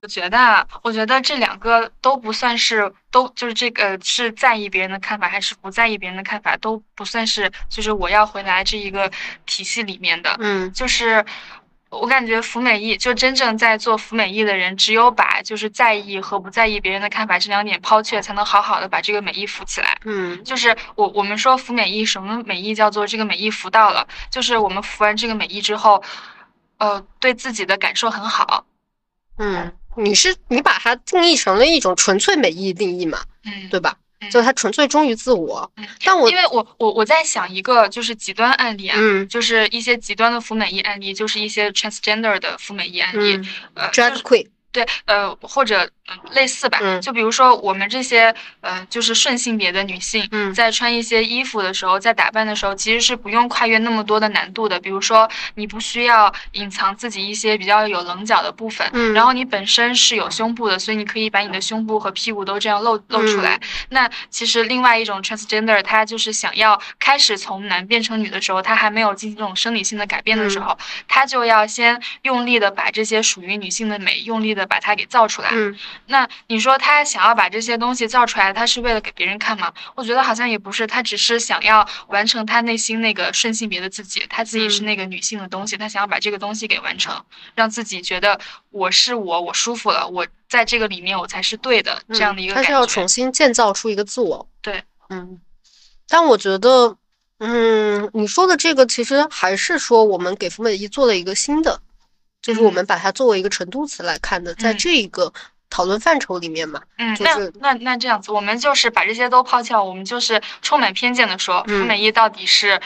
我觉得啊，我觉得这两个都不算是，都就是这个是在意别人的看法，还是不在意别人的看法，都不算是，就是我要回来这一个体系里面的。嗯就是我感觉服美役，就真正在做服美役的人，只有把就是在意和不在意别人的看法这两点抛却，才能好好的把这个美役扶起来。嗯就是我我们说服美役，什么美役叫做这个美役服到了，就是我们服完这个美役之后，呃，对自己的感受很好。嗯，你是你把它定义成了一种纯粹美意定义嘛，嗯，对吧？嗯就是它纯粹忠于自我嗯。但我因为我我我在想一个就是极端案例啊，嗯就是一些极端的服美役案例，就是一些 transgender 的服美役案例，嗯呃，，drag 就是 queen，对，呃，或者嗯类似吧，嗯就比如说我们这些呃就是顺性别的女性，嗯在穿一些衣服的时候，在打扮的时候，其实是不用跨越那么多的难度的。比如说，你不需要隐藏自己一些比较有棱角的部分，嗯然后你本身是有胸部的，所以你可以把你的胸部和屁股都这样露露出嗯来。那其实另外一种 transgender，他就是想要开始从男变成女的时候，他还没有进行这种生理性的改变的时候，他就要先用力的把这些属于女性的美，用力的的把它给造出来。嗯那你说他想要把这些东西造出来，他是为了给别人看吗？我觉得好像也不是，他只是想要完成他内心那个顺性别的自己，他自己是嗯那个女性的东西，他想要把这个东西给完成，让自己觉得我是我，我舒服了，我在这个里面我才是对的，这样的一个他感觉。是要重新建造出一个自我。对，嗯，但我觉得，嗯，你说的这个其实还是说我们给福美一做了一个新的，就是我嗯们把它作为一个程度词来看的，在嗯这一个讨论范畴里面嘛。嗯，就是那那那这样子，我们就是把这些都抛掉，我们就是充满偏见的说，嗯福美一到底是，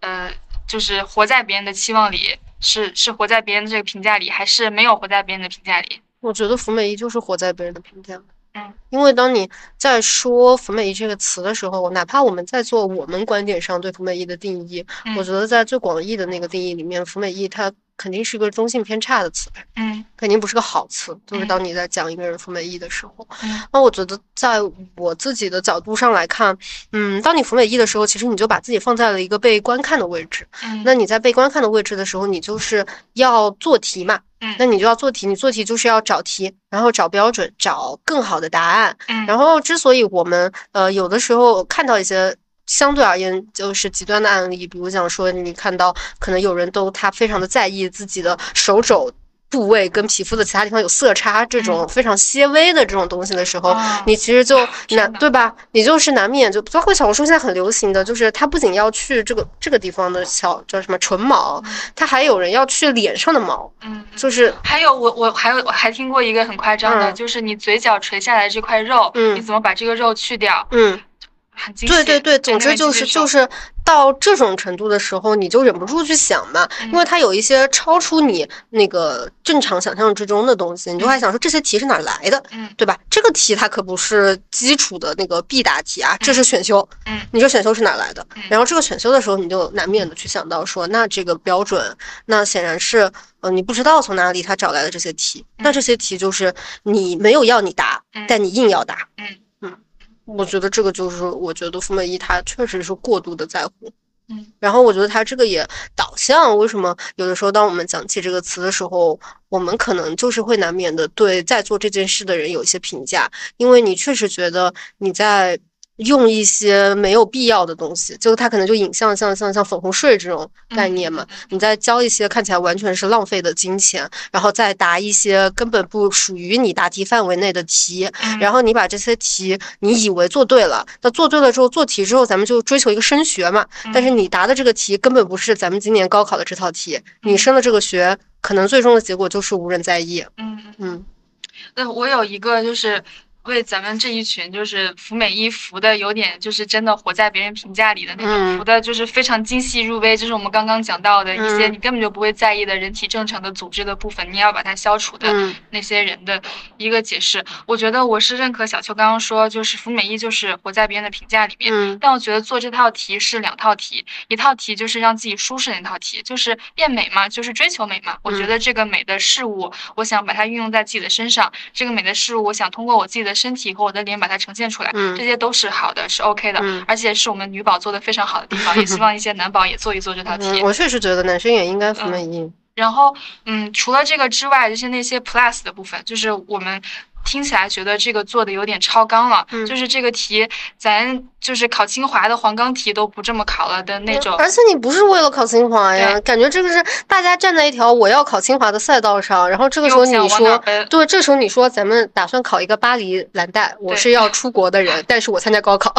呃，就是活在别人的期望里，是是活在别人的这个评价里，还是没有活在别人的评价里？我觉得福美一就是活在别人的评价。嗯，因为当你在说“福美一”这个词的时候，哪怕我们在做我们观点上对福美一的定义，嗯我觉得在最广义的那个定义里面，福美一它肯定是个中性偏差的词。嗯肯定不是个好词，就是嗯当你在讲一个人服美意的时候，嗯那我觉得在我自己的角度上来看，嗯，当你服美意的时候，其实你就把自己放在了一个被观看的位置。嗯，那你在被观看的位置的时候，你就是要做题嘛，嗯那你就要做题，你做题就是要找题，然后找标准，找更好的答案。嗯然后，之所以我们呃有的时候看到一些相对而言就是极端的案例，比如讲说你看到可能有人都他非常的在意自己的手肘部位跟皮肤的其他地方有色差这种非常些微的这种东西的时候，你其实就难对吧？你就是难免就包括小红书现在很流行的，就是它不仅要去这个这个地方的小叫什么唇毛，它还有人要去脸上的毛，嗯。就是还有我我还有我还听过一个很夸张的，嗯就是你嘴角垂下来这块肉，嗯你怎么把这个肉去掉？嗯。很惊喜。对对对，总之就是就是到这种程度的时候，你就忍不住去想嘛，因为它有一些超出你那个正常想象之中的东西，你就会想说这些题是哪儿来的，嗯对吧？这个题它可不是基础的那个必答题啊，这是选修，嗯你这选修是哪儿来的嗯？然后这个选修的时候，你就难免的去想到说，那这个标准，那显然是呃你不知道从哪里他找来的这些题，那这些题就是你没有要你答嗯，但你硬要答。嗯我觉得这个就是，我觉得傅美一他确实是过度的在乎，嗯，然后我觉得他这个也导向为什么有的时候当我们讲起这个词的时候，我们可能就是会难免的对在做这件事的人有一些评价，因为你确实觉得你在用一些没有必要的东西，就它可能就引向像像像粉红税这种概念嘛，你再交一些看起来完全是浪费的金钱，然后再答一些根本不属于你答题范围内的题，嗯然后你把这些题你以为做对了，那做对了之后做题之后，咱们就追求一个升学嘛。但是你答的这个题根本不是咱们今年高考的这套题，你升了这个学，可能最终的结果就是无人在意。嗯嗯。嗯那我有一个就是为咱们这一群就是服美一服的有点就是真的活在别人评价里的那种嗯服的，就是非常精细入微，就是我们刚刚讲到的一些嗯你根本就不会在意的人体正常的组织的部分，你要把它消除的嗯那些人的一个解释。我觉得我是认可小邱刚刚说，就是服美一就是活在别人的评价里面。嗯但我觉得做这套题是两套题，一套题就是让自己舒适的那套题，就是变美嘛，就是追求美嘛。我觉嗯得这个美的事物，我想把它运用在自己的身上，这个美的事物，我想通过我自己的身体和我的脸把它呈现出来，嗯这些都是好的，是 OK 的，嗯而且是我们女宝做的非常好的地方，也希望一些男宝也做一做这套题。嗯，我确实觉得男生也应该服美一。然后，嗯，除了这个之外，就是那些 plus 的部分，就是我们听起来觉得这个做的有点超纲了，嗯就是这个题，咱就是考清华的黄冈题都不这么考了的那种。而且你不是为了考清华呀，感觉这个是大家站在一条我要考清华的赛道上，然后这个时候你说，对，这时候你说咱们打算考一个巴黎蓝带，我是要出国的人，但是我参加高考。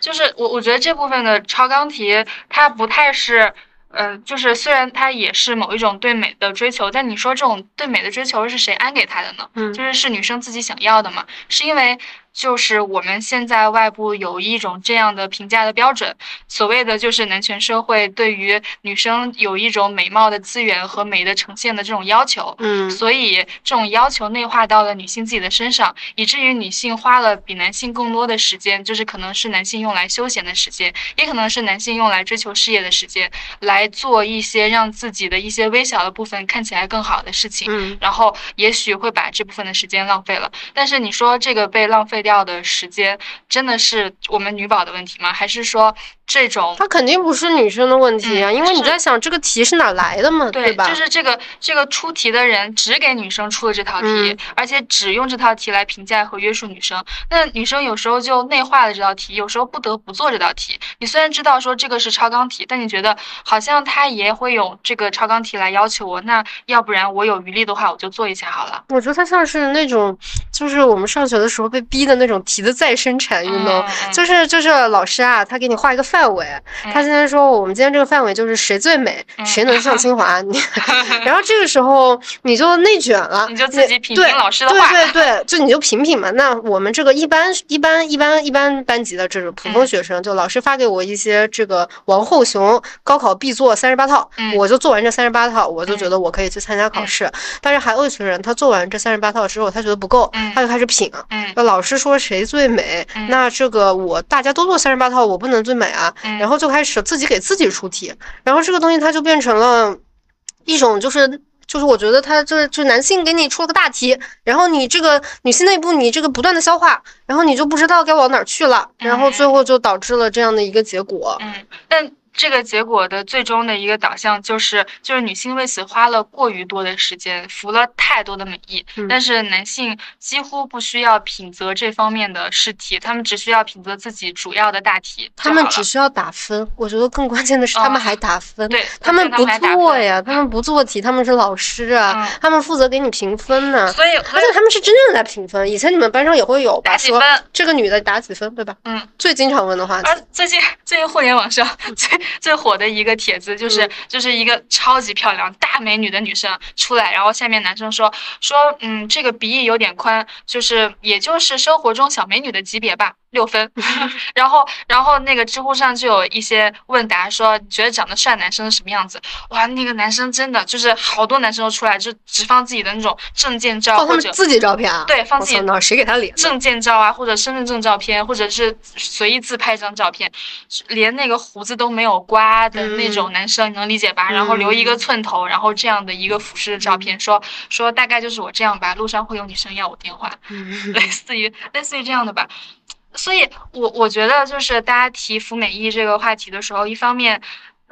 就是我我觉得这部分的超纲题，它不太是，呃，就是虽然他也是某一种对美的追求，但你说这种对美的追求是谁安给他的呢？嗯就是是女生自己想要的嘛？是因为就是我们现在外部有一种这样的评价的标准，所谓的就是男权社会对于女生有一种美貌的资源和美的呈现的这种要求。嗯所以这种要求内化到了女性自己的身上，以至于女性花了比男性更多的时间，就是可能是男性用来休闲的时间，也可能是男性用来追求事业的时间，来做一些让自己的一些微小的部分看起来更好的事情。嗯然后也许会把这部分的时间浪费了，但是你说这个被浪费掉的时间，真的是我们女宝的问题吗？还是说这种它肯定不是女生的问题啊，嗯因为你在想这个题是哪来的嘛，对，吧？就是这个这个出题的人只给女生出了这套题，嗯而且只用这套题来评价和约束女生。那女生有时候就内化了这道题，有时候不得不做这道题。你虽然知道说这个是超纲题，但你觉得好像他也会有这个超纲题来要求我，那要不然我有余力的话，我就做一下好了。我觉得它像是那种，就是我们上学的时候被逼的那种题的再生产运动，嗯就是就是老师啊，他给你画一个范围，他现在说我们今天这个范围就是谁最美，嗯谁能上清华，你，然后这个时候你就内卷了，你就自己品对评老师的话，对对对，就你就品品嘛。那我们这个一般一般一般一般班级的这种普通嗯学生，就老师发给我一些这个王后雄高考必做三十八套，嗯我就做完这三十八套，我就觉得我可以去参加考试。但是还有一群人，他做完这三十八套之后，他觉得不够，嗯他就开始品。嗯那老师说谁最美，嗯那这个我大家都做三十八套，我不能最美啊。嗯然后就开始自己给自己出题，然后这个东西它就变成了一种就是。就是我觉得他就是就男性给你出了个大题，然后你这个女性内部你这个不断的消化，然后你就不知道该往哪儿去了，然后最后就导致了这样的一个结果。嗯，但这个结果的最终的一个导向就是，就是女性为此花了过于多的时间，服了太多的美意，嗯但是男性几乎不需要品择这方面的试题，他们只需要品择自己主要的大题他们只需要打分，我觉得更关键的是他们哦还打分。对他们不做呀，他们不做题，他们是老师啊，嗯他们负责给你评分呢。所以而且他们是真正在评分，以前你们班上也会有吧？打几分这个女的打几分，对吧？嗯，最经常问的话题。而最近最近互联网上最 最火的一个帖子，就是、嗯就是一个超级漂亮大美女的女生出来，然后下面男生说说嗯这个鼻翼有点宽，就是也就是生活中小美女的级别吧。六分，然后，然后那个知乎上就有一些问答说，你觉得长得帅男生是什么样子？哇，那个男生真的就是好多男生都出来，就只放自己的那种证件照或者放他们自己照片啊？对放自己我操那谁给他脸？证件照啊，或者身份证照片，或者是随意自拍一张照片，连那个胡子都没有刮的那种男生，你能理解吧？然后留一个寸头，然后这样的一个俯视的照片，说说大概就是我这样吧，路上会有女生要我电话，嗯类似于类似于这样的吧。所以我我觉得就是大家提服美役这个话题的时候，一方面。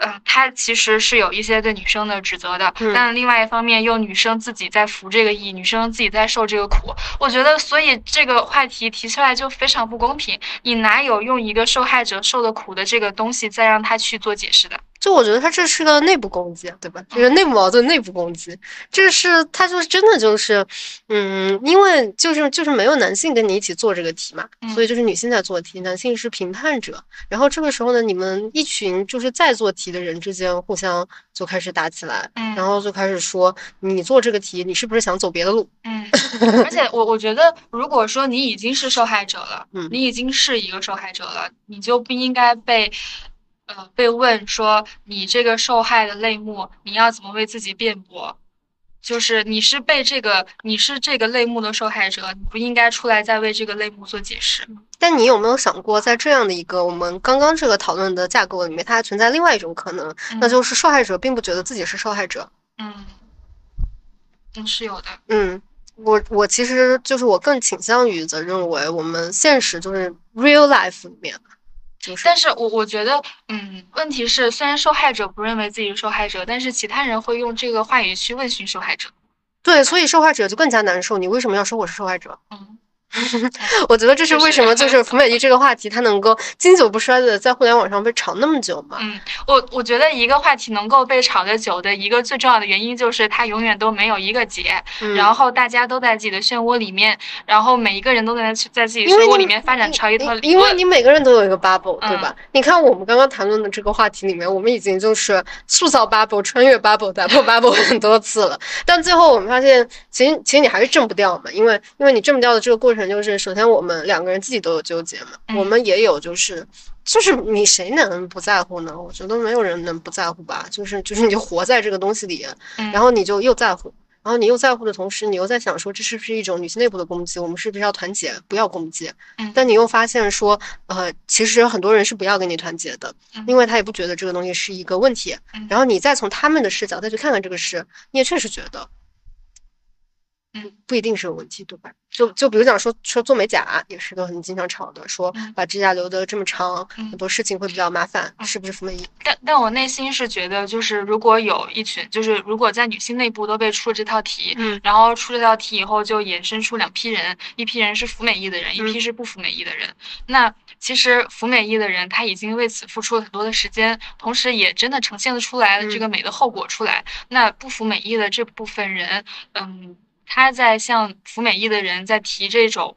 呃，他其实是有一些对女生的指责的，嗯但另外一方面又女生自己在服这个役，女生自己在受这个苦。我觉得，所以这个话题提出来就非常不公平。你哪有用一个受害者受的苦的这个东西再让他去做解释的？就我觉得他这是个内部攻击，对吧？就是内部矛盾、内部攻击，这是他就是真的就是，嗯，因为就是就是没有男性跟你一起做这个题嘛，嗯所以就是女性在做题，男性是评判者。然后这个时候呢，你们一群就是在做题的人之间互相就开始打起来，嗯然后就开始说你做这个题，你是不是想走别的路？嗯，而且我我觉得，如果说你已经是受害者了，嗯你已经是一个受害者了，你就不应该被，呃，被问说你这个受害的类目，你要怎么为自己辩驳？就是你是被这个，你是这个类目的受害者，你不应该出来再为这个类目做解释。但你有没有想过，在这样的一个我们刚刚这个讨论的架构里面，它还存在另外一种可能，那就是受害者并不觉得自己是受害者。嗯，嗯，是有的。嗯，我我其实就是我更倾向于则认为，我们现实就是 real life 里面，就是但是我我觉得，嗯，问题是，虽然受害者不认为自己是受害者，但是其他人会用这个话语去问询受害者。对，所以受害者就更加难受。你为什么要说我是受害者？嗯，我觉得这是为什么就是福美丽这个话题，它能够经久不衰的在互联网上被炒那么久嘛。嗯，我我觉得一个话题能够被炒的久的一个最重要的原因，就是它永远都没有一个结，嗯然后大家都在自己的漩涡里面，然后每一个人都在在自己的漩涡里面发展出一套理论。因为你每个人都有一个 bubble，对嗯吧？你看我们刚刚谈论的这个话题里面，我们已经就是塑造 bubble、穿越 bubble、打破 bubble 很多次了，但最后我们发现，其实其实你还是挣不掉嘛，因为因为你挣不掉的这个过程，就是首先我们两个人自己都有纠结嘛，嗯我们也有就是。就是你谁能不在乎呢？我觉得没有人能不在乎吧。就是就是你就活在这个东西里，嗯然后你就又在乎，然后你又在乎的同时，你又在想说这是不是一种女性内部的攻击？我们是不是要团结，不要攻击？嗯但你又发现说，呃，其实很多人是不要跟你团结的，嗯因为他也不觉得这个东西是一个问题。嗯然后你再从他们的视角再去看看这个事，你也确实觉得，嗯不一定是有问题，对吧？就就比如讲说说做美甲也是个很经常吵的，说嗯把指甲留得这么长，嗯很多事情会比较麻烦，嗯是不是服美役？但但我内心是觉得，就是如果有一群，就是如果在女性内部都被出了这套题，嗯然后出这道题以后，就衍生出两批人，一批人是服美役的人，一批嗯是不服美役的人。那其实服美役的人，他已经为此付出了很多的时间，同时也真的呈现了出来了这个美的后果出来。那不服美役的这部分人，嗯，他在向服美役的人在提这种，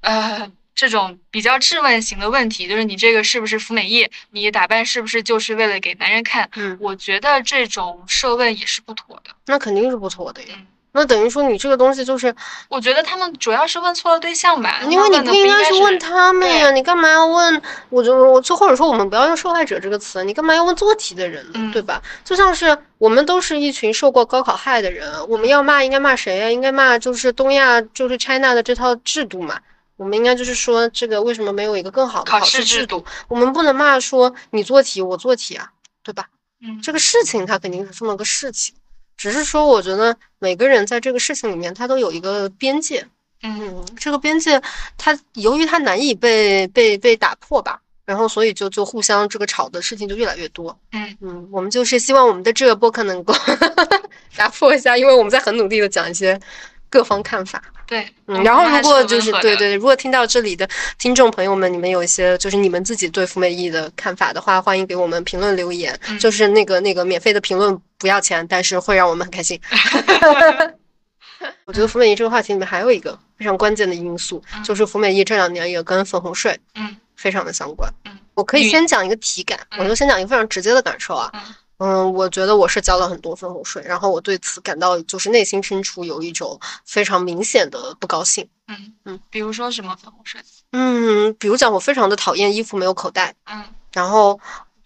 呃。这种比较质问型的问题，就是你这个是不是服美役？你打扮是不是就是为了给男人看？嗯，我觉得这种设问也是不妥的。那肯定是不妥的呀。嗯那等于说你这个东西就是，我觉得他们主要是问错了对象吧，因为你不应该是是问他们呀，你干嘛要问？我就我就或者说我们不要用受害者这个词，你干嘛要问做题的人呢？嗯对吧？就像是我们都是一群受过高考害的人，我们要骂应该骂谁呀？应该骂就是东亚就是 China 的这套制度嘛。我们应该就是说这个为什么没有一个更好的考考试制试制度？我们不能骂说你做题我做题啊，对吧？嗯这个事情它肯定是这么个事情，只是说我觉得每个人在这个事情里面他都有一个边界。嗯嗯，这个边界他由于他难以被被被打破吧，然后所以就就互相这个吵的事情就越来越多。嗯嗯，我们就是希望我们的这个播客能够 打破一下，因为我们在很努力的讲一些各方看法。对，嗯，然后如果就是对对，如果听到这里的听众朋友们，你们有一些就是你们自己对服美役的看法的话，欢迎给我们评论留言。嗯就是那个那个免费的评论不要钱，但是会让我们很开心。我觉得服美役这个话题里面还有一个非常关键的因素，嗯就是服美役这两年也跟粉红税嗯非常的相关。嗯我可以先讲一个体感，我就先讲一个非常直接的感受啊。嗯嗯，我觉得我是交了很多分红税，然后我对此感到就是内心深处有一种非常明显的不高兴。嗯嗯，比如说什么分红税，嗯，比如讲，我非常的讨厌衣服没有口袋，嗯。然后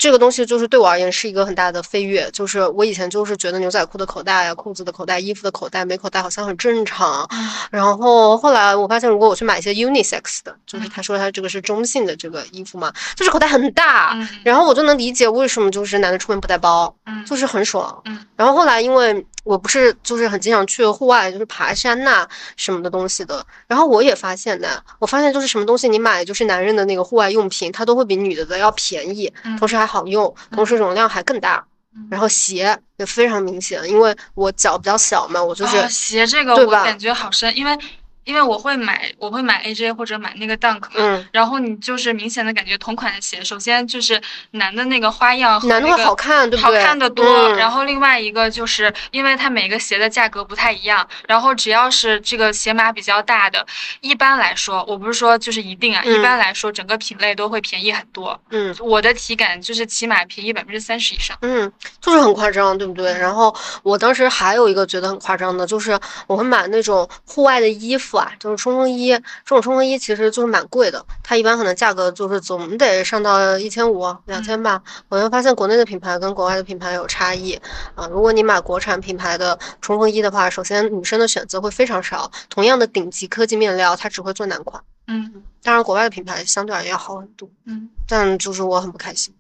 这个东西就是对我而言是一个很大的飞跃。就是我以前就是觉得牛仔裤的口袋呀、裤子的口袋、衣服的口袋没口袋好像很正常，嗯然后后来我发现，如果我去买一些 unisex 的，就是他说他这个是中性的这个衣服嘛，就是口袋很大，嗯然后我就能理解为什么就是男的出门不带包，嗯就是很爽。嗯然后后来因为我不是就是很经常去户外，就是爬山呐、什么的东西的，然后我也发现呢，我发现就是什么东西你买就是男人的那个户外用品，它都会比女的的要便宜，嗯同时还好用，同时容量还更大。嗯然后鞋也非常明显，因为我脚比较小嘛，我就是、哦鞋这个我感觉好深，因为因为我会买我会买 AJ 或者买那个 Dunk 嘛，嗯，然后你就是明显的感觉同款的鞋，首先就是男的那个花样和男的会好看，对不好？看的多。嗯、然后另外一个就是因为它每个鞋的价格不太一样，然后只要是这个鞋码比较大的，一般来说，我不是说就是一定啊，嗯一般来说整个品类都会便宜很多。嗯我的体感就是起码便宜百分之三十以上。嗯，就是很夸张，对不对？然后我当时还有一个觉得很夸张的，就是我会买那种户外的衣服啊，就是冲锋衣。这种冲锋衣其实就是蛮贵的，它一般可能价格就是总得上到一千五、两千吧。我就发现国内的品牌跟国外的品牌有差异啊。如果你买国产品牌的冲锋衣的话，首先女生的选择会非常少，同样的顶级科技面料，它只会做男款。嗯当然，国外的品牌相对而言要好很多。嗯但就是我很不开心。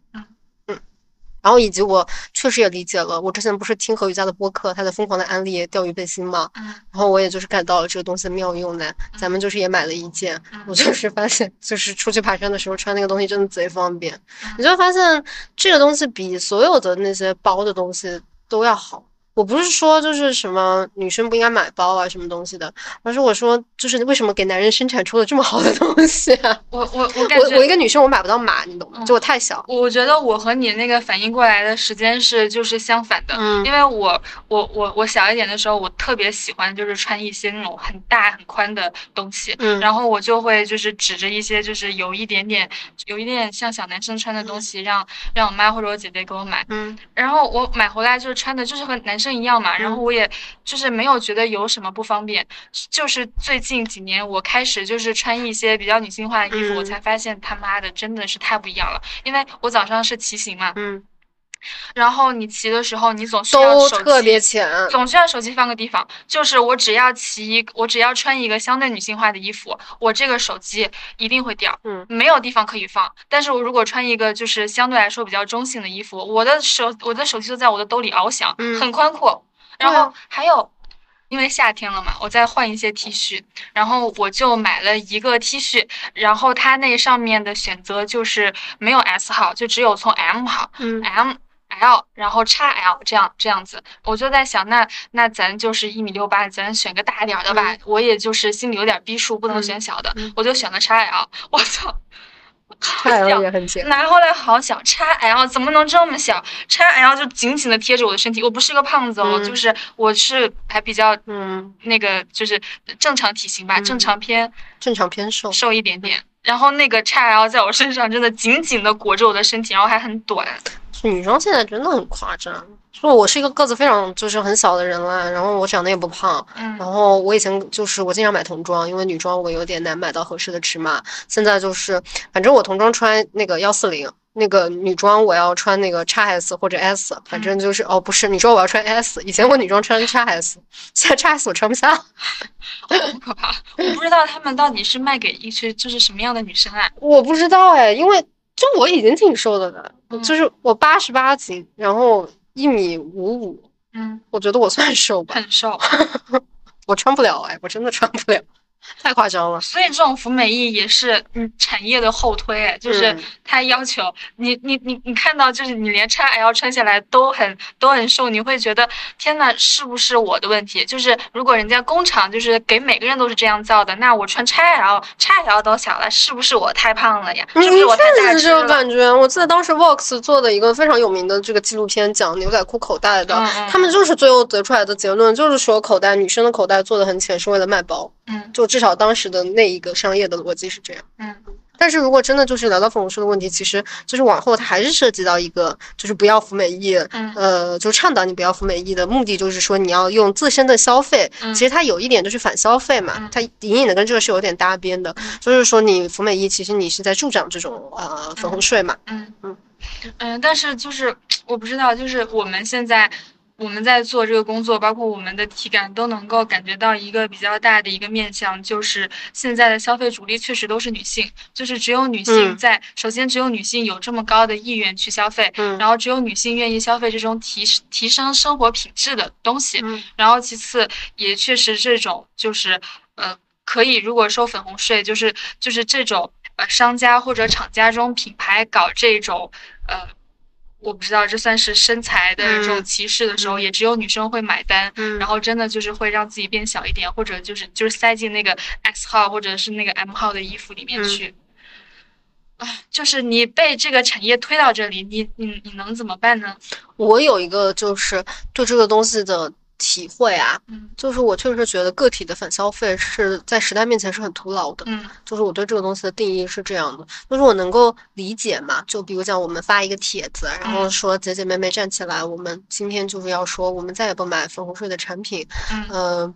然后以及我确实也理解了，我之前不是听何雨佳的播客，他在疯狂的安利钓鱼背心嘛，嗯然后我也就是感到了这个东西的妙用呢。咱们就是也买了一件，我就是发现就是出去爬山的时候穿那个东西真的贼方便，你就会发现这个东西比所有的那些包的东西都要好。我不是说就是什么女生不应该买包啊什么东西的，而是我说就是为什么给男人生产出了这么好的东西啊？我我我感觉我我一个女生我买不到码，你懂吗？嗯就我太小。我觉得我和你那个反应过来的时间是就是相反的，嗯因为我我我我小一点的时候，我特别喜欢就是穿一些那种很大很宽的东西，嗯然后我就会就是指着一些就是有一点点有一点点像小男生穿的东西，让让我妈或者我姐姐给我买，嗯然后我买回来就是穿的就是和男生一样嘛，然后我也就是没有觉得有什么不方便，就是最近几年我开始就是穿一些比较女性化的衣服，嗯。我才发现他妈的真的是太不一样了。因为我早上是骑行嘛，嗯，然后你骑的时候你总需要手都特别机。浅。总需要手机放个地方，就是我只要骑一，我只要穿一个相对女性化的衣服，我这个手机一定会掉，嗯没有地方可以放。但是我如果穿一个就是相对来说比较中性的衣服，我的手我的手机就在我的兜里翱翔，嗯很宽阔。然后还有因为夏天了嘛，我再换一些 T 恤，然后我就买了一个 T 恤，然后它那上面的选择就是没有 S 号，就只有从 M 号、嗯 M。L，然后 x L 这样这样子，我就在想，那那咱就是一米六八，咱选个大点儿的吧。我也就是心里有点逼数，不能选小的，嗯我就选了 x L。我操，好太小也很紧。拿回来好小，x L 怎么能这么小？x L 就紧紧的贴着我的身体。我不是个胖子哦，嗯就是我是还比较嗯，那个，就是正常体型吧，嗯正常偏正常偏瘦。瘦一点点。然后那个 x L 在我身上真的紧紧的裹着我的身体，然后还很短。女装现在真的很夸张。就我是一个个子非常就是很小的人啦，然后我长得也不胖，嗯然后我以前就是我经常买童装，因为女装我有点难买到合适的尺码。现在就是反正我童装穿那个幺四零，那个女装我要穿那个 x S 或者 S，反正就是、哦不是，你说我要穿 S，以前我女装穿 x S，现在 x S 我穿不下。好可怕！我不知道他们到底是卖给一些就是什么样的女生啊？我不知道哎，因为就我已经挺瘦的了，嗯就是我八十八斤，然后一米五五，嗯，我觉得我算瘦吧。很瘦。我穿不了哎，我真的穿不了，太夸张了。所以这种服美役也是嗯产业的后推，哎就是嗯他要求你你你你看到就是你连 x L 穿下来都很都很瘦，你会觉得天呐，是不是我的问题？就是如果人家工厂就是给每个人都是这样造的，那我穿 x L x L 都小了，是不是我太胖了呀？是不是我太大这种？感觉。我记得当时 Vox 做的一个非常有名的这个纪录片，讲牛仔裤口袋的，嗯嗯他们就是最后得出来的结论，就是说口袋女生的口袋做的很浅，是为了卖包。嗯。就至少当时的那一个商业的逻辑是这样。嗯。但是如果真的就是聊到粉红税的问题，其实就是往后它还是涉及到一个，就是不要服美役，嗯。呃，就倡导你不要服美役的目的就是说你要用自身的消费，嗯。其实它有一点就是反消费嘛，嗯。它隐隐的跟这个是有点搭边的，就是说你服美役，其实你是在助长这种呃粉红税嘛，嗯嗯。嗯，但是就是我不知道，就是我们现在我们在做这个工作，包括我们的体感都能够感觉到一个比较大的一个面向，就是现在的消费主力确实都是女性，就是只有女性嗯。在，首先只有女性有这么高的意愿去消费，嗯。然后只有女性愿意消费这种提提升生活品质的东西，嗯。然后其次也确实这种就是呃可以如果收粉红税，就是就是这种呃商家或者厂家中品牌搞这种呃。我不知道这算是身材的这种嗯歧视的时候，嗯也只有女生会买单，嗯然后真的就是会让自己变小一点，或者就是就是塞进那个 X 号或者是那个 M 号的衣服里面嗯去。啊，就是你被这个产业推到这里，你你你能怎么办呢？我有一个就是对这个东西的体会啊，嗯就是我确实觉得个体的反消费是在时代面前是很徒劳的。嗯就是我对这个东西的定义是这样的，就是我能够理解嘛，就比如讲我们发一个帖子，然后嗯说姐姐妹妹站起来，我们今天就是要说我们再也不买粉红税的产品，嗯嗯。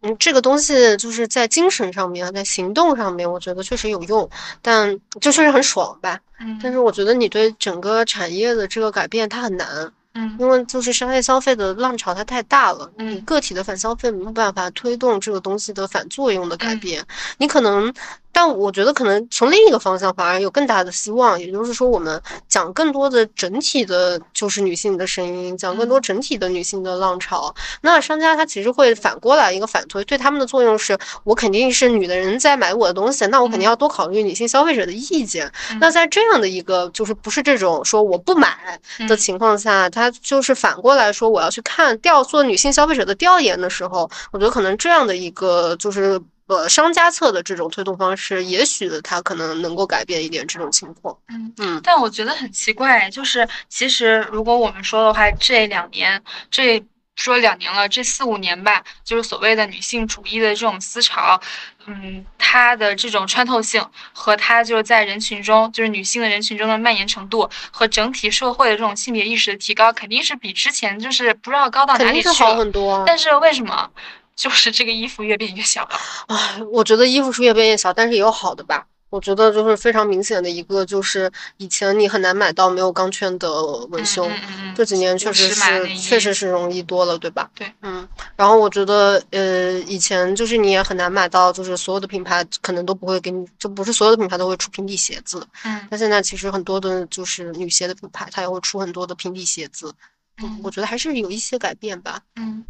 嗯，这个东西就是在精神上面，在行动上面，我觉得确实有用，但就确实很爽吧。嗯，但是我觉得你对整个产业的这个改变，它很难。嗯。因为就是商业消费的浪潮它太大了，嗯。你个体的反消费没有办法推动这个东西的反作用的改嗯。变。你可能，但我觉得可能从另一个方向反而有更大的希望，也就是说，我们讲更多的整体的，就是女性的声音，讲更多嗯整体的女性的浪潮。那商家他其实会反过来一个反推，对他们的作用是，我肯定是女的人在买我的东西，那我肯定嗯要多考虑女性消费者的意见。嗯那在这样的一个就是不是这种说我不买的嗯情况下，他就是反过来说我要去看调做女性消费者的调研的时候，我觉得可能这样的一个就是呃商家侧的这种推动方式，也许它可能能够改变一点这种情况。嗯嗯但我觉得很奇怪，就是其实如果我们说的话，这两年这说两年了，这四五年吧，就是所谓的女性主义的这种思潮，嗯，它的这种穿透性和它就是在人群中，就是女性的人群中的蔓延程度和整体社会的这种性别意识的提高，肯定是比之前就是不知道高到哪里去了。定是好很多啊！但是为什么就是这个衣服越变越小了？唉，我觉得衣服是越变越小，但是也有好的吧。我觉得就是非常明显的一个，就是以前你很难买到没有钢圈的文胸，嗯嗯嗯这几年确实是确实是容易多了，对吧？对，嗯，然后我觉得呃，以前就是你也很难买到，就是所有的品牌可能都不会给你，就不是所有的品牌都会出平底鞋子。嗯但现在其实很多的就是女鞋的品牌，它也会出很多的平底鞋子。嗯我觉得还是有一些改变吧。嗯。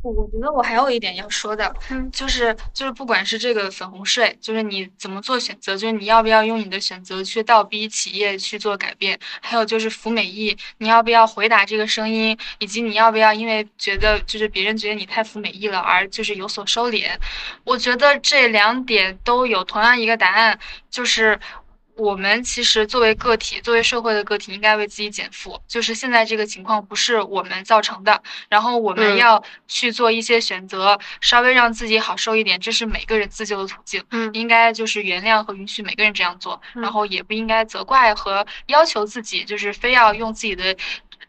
我我觉得我还有一点要说的，嗯就是就是不管是这个粉红税，就是你怎么做选择，就是你要不要用你的选择去倒逼企业去做改变，还有就是服美役，你要不要回答这个声音，以及你要不要因为觉得就是别人觉得你太服美役了而就是有所收敛，我觉得这两点都有同样一个答案，就是。我们其实作为个体，作为社会的个体，应该为自己减负。就是现在这个情况不是我们造成的，然后我们嗯要去做一些选择，稍微让自己好受一点，这是每个人自救的途径。嗯应该就是原谅和允许每个人这样做，嗯然后也不应该责怪和要求自己，就是非要用自己的。